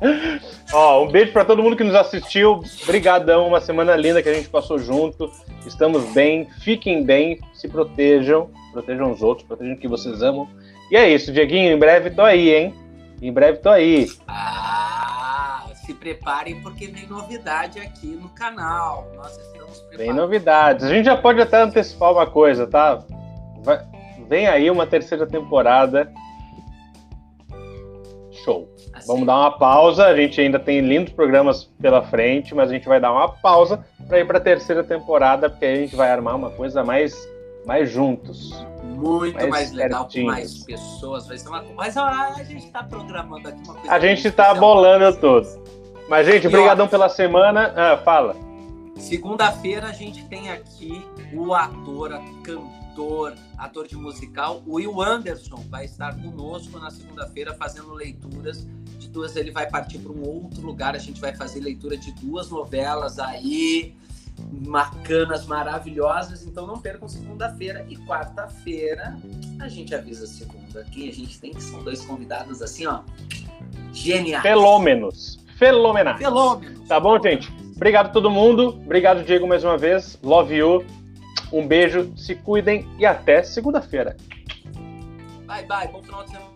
Ó, um beijo para todo mundo que nos assistiu. Obrigadão, uma semana linda que a gente passou junto. Estamos bem, fiquem bem, se protejam, protejam os outros, protejam o que vocês amam. E é isso, Dieguinho, em breve tô aí, hein? Em breve tô aí. Ah, se preparem porque vem novidade aqui no canal. Nós estamos preparados. Vem novidades. A gente já pode até antecipar uma coisa, tá? Vai, vem aí uma terceira temporada. Show. Assim. Vamos dar uma pausa. A gente ainda tem lindos programas pela frente, mas a gente vai dar uma pausa para ir para a terceira temporada, porque a gente vai armar uma coisa mais, mais juntos. Muito mais, mais legal, com mais pessoas. Vai ser uma... Mas a gente está programando aqui uma coisa. A gente está bolando tudo. Mas, gente, obrigadão pela semana. Ah, fala. Segunda-feira a gente tem aqui o ator, cantor ator, ator de musical. O Will Anderson vai estar conosco na segunda-feira fazendo leituras de duas. Ele vai partir para um outro lugar. A gente vai fazer leitura de duas novelas aí, bacanas, maravilhosas. Então não percam segunda-feira e quarta-feira. A gente avisa segunda aqui. A gente tem que são dois convidados assim, ó, geniais. Felômenos. Fenomenais. Felômenos. Tá bom, gente? Obrigado a todo mundo. Obrigado, Diego, mais uma vez. Love you. Um beijo, se cuidem e até segunda-feira. Bye, bye. Bom final de semana.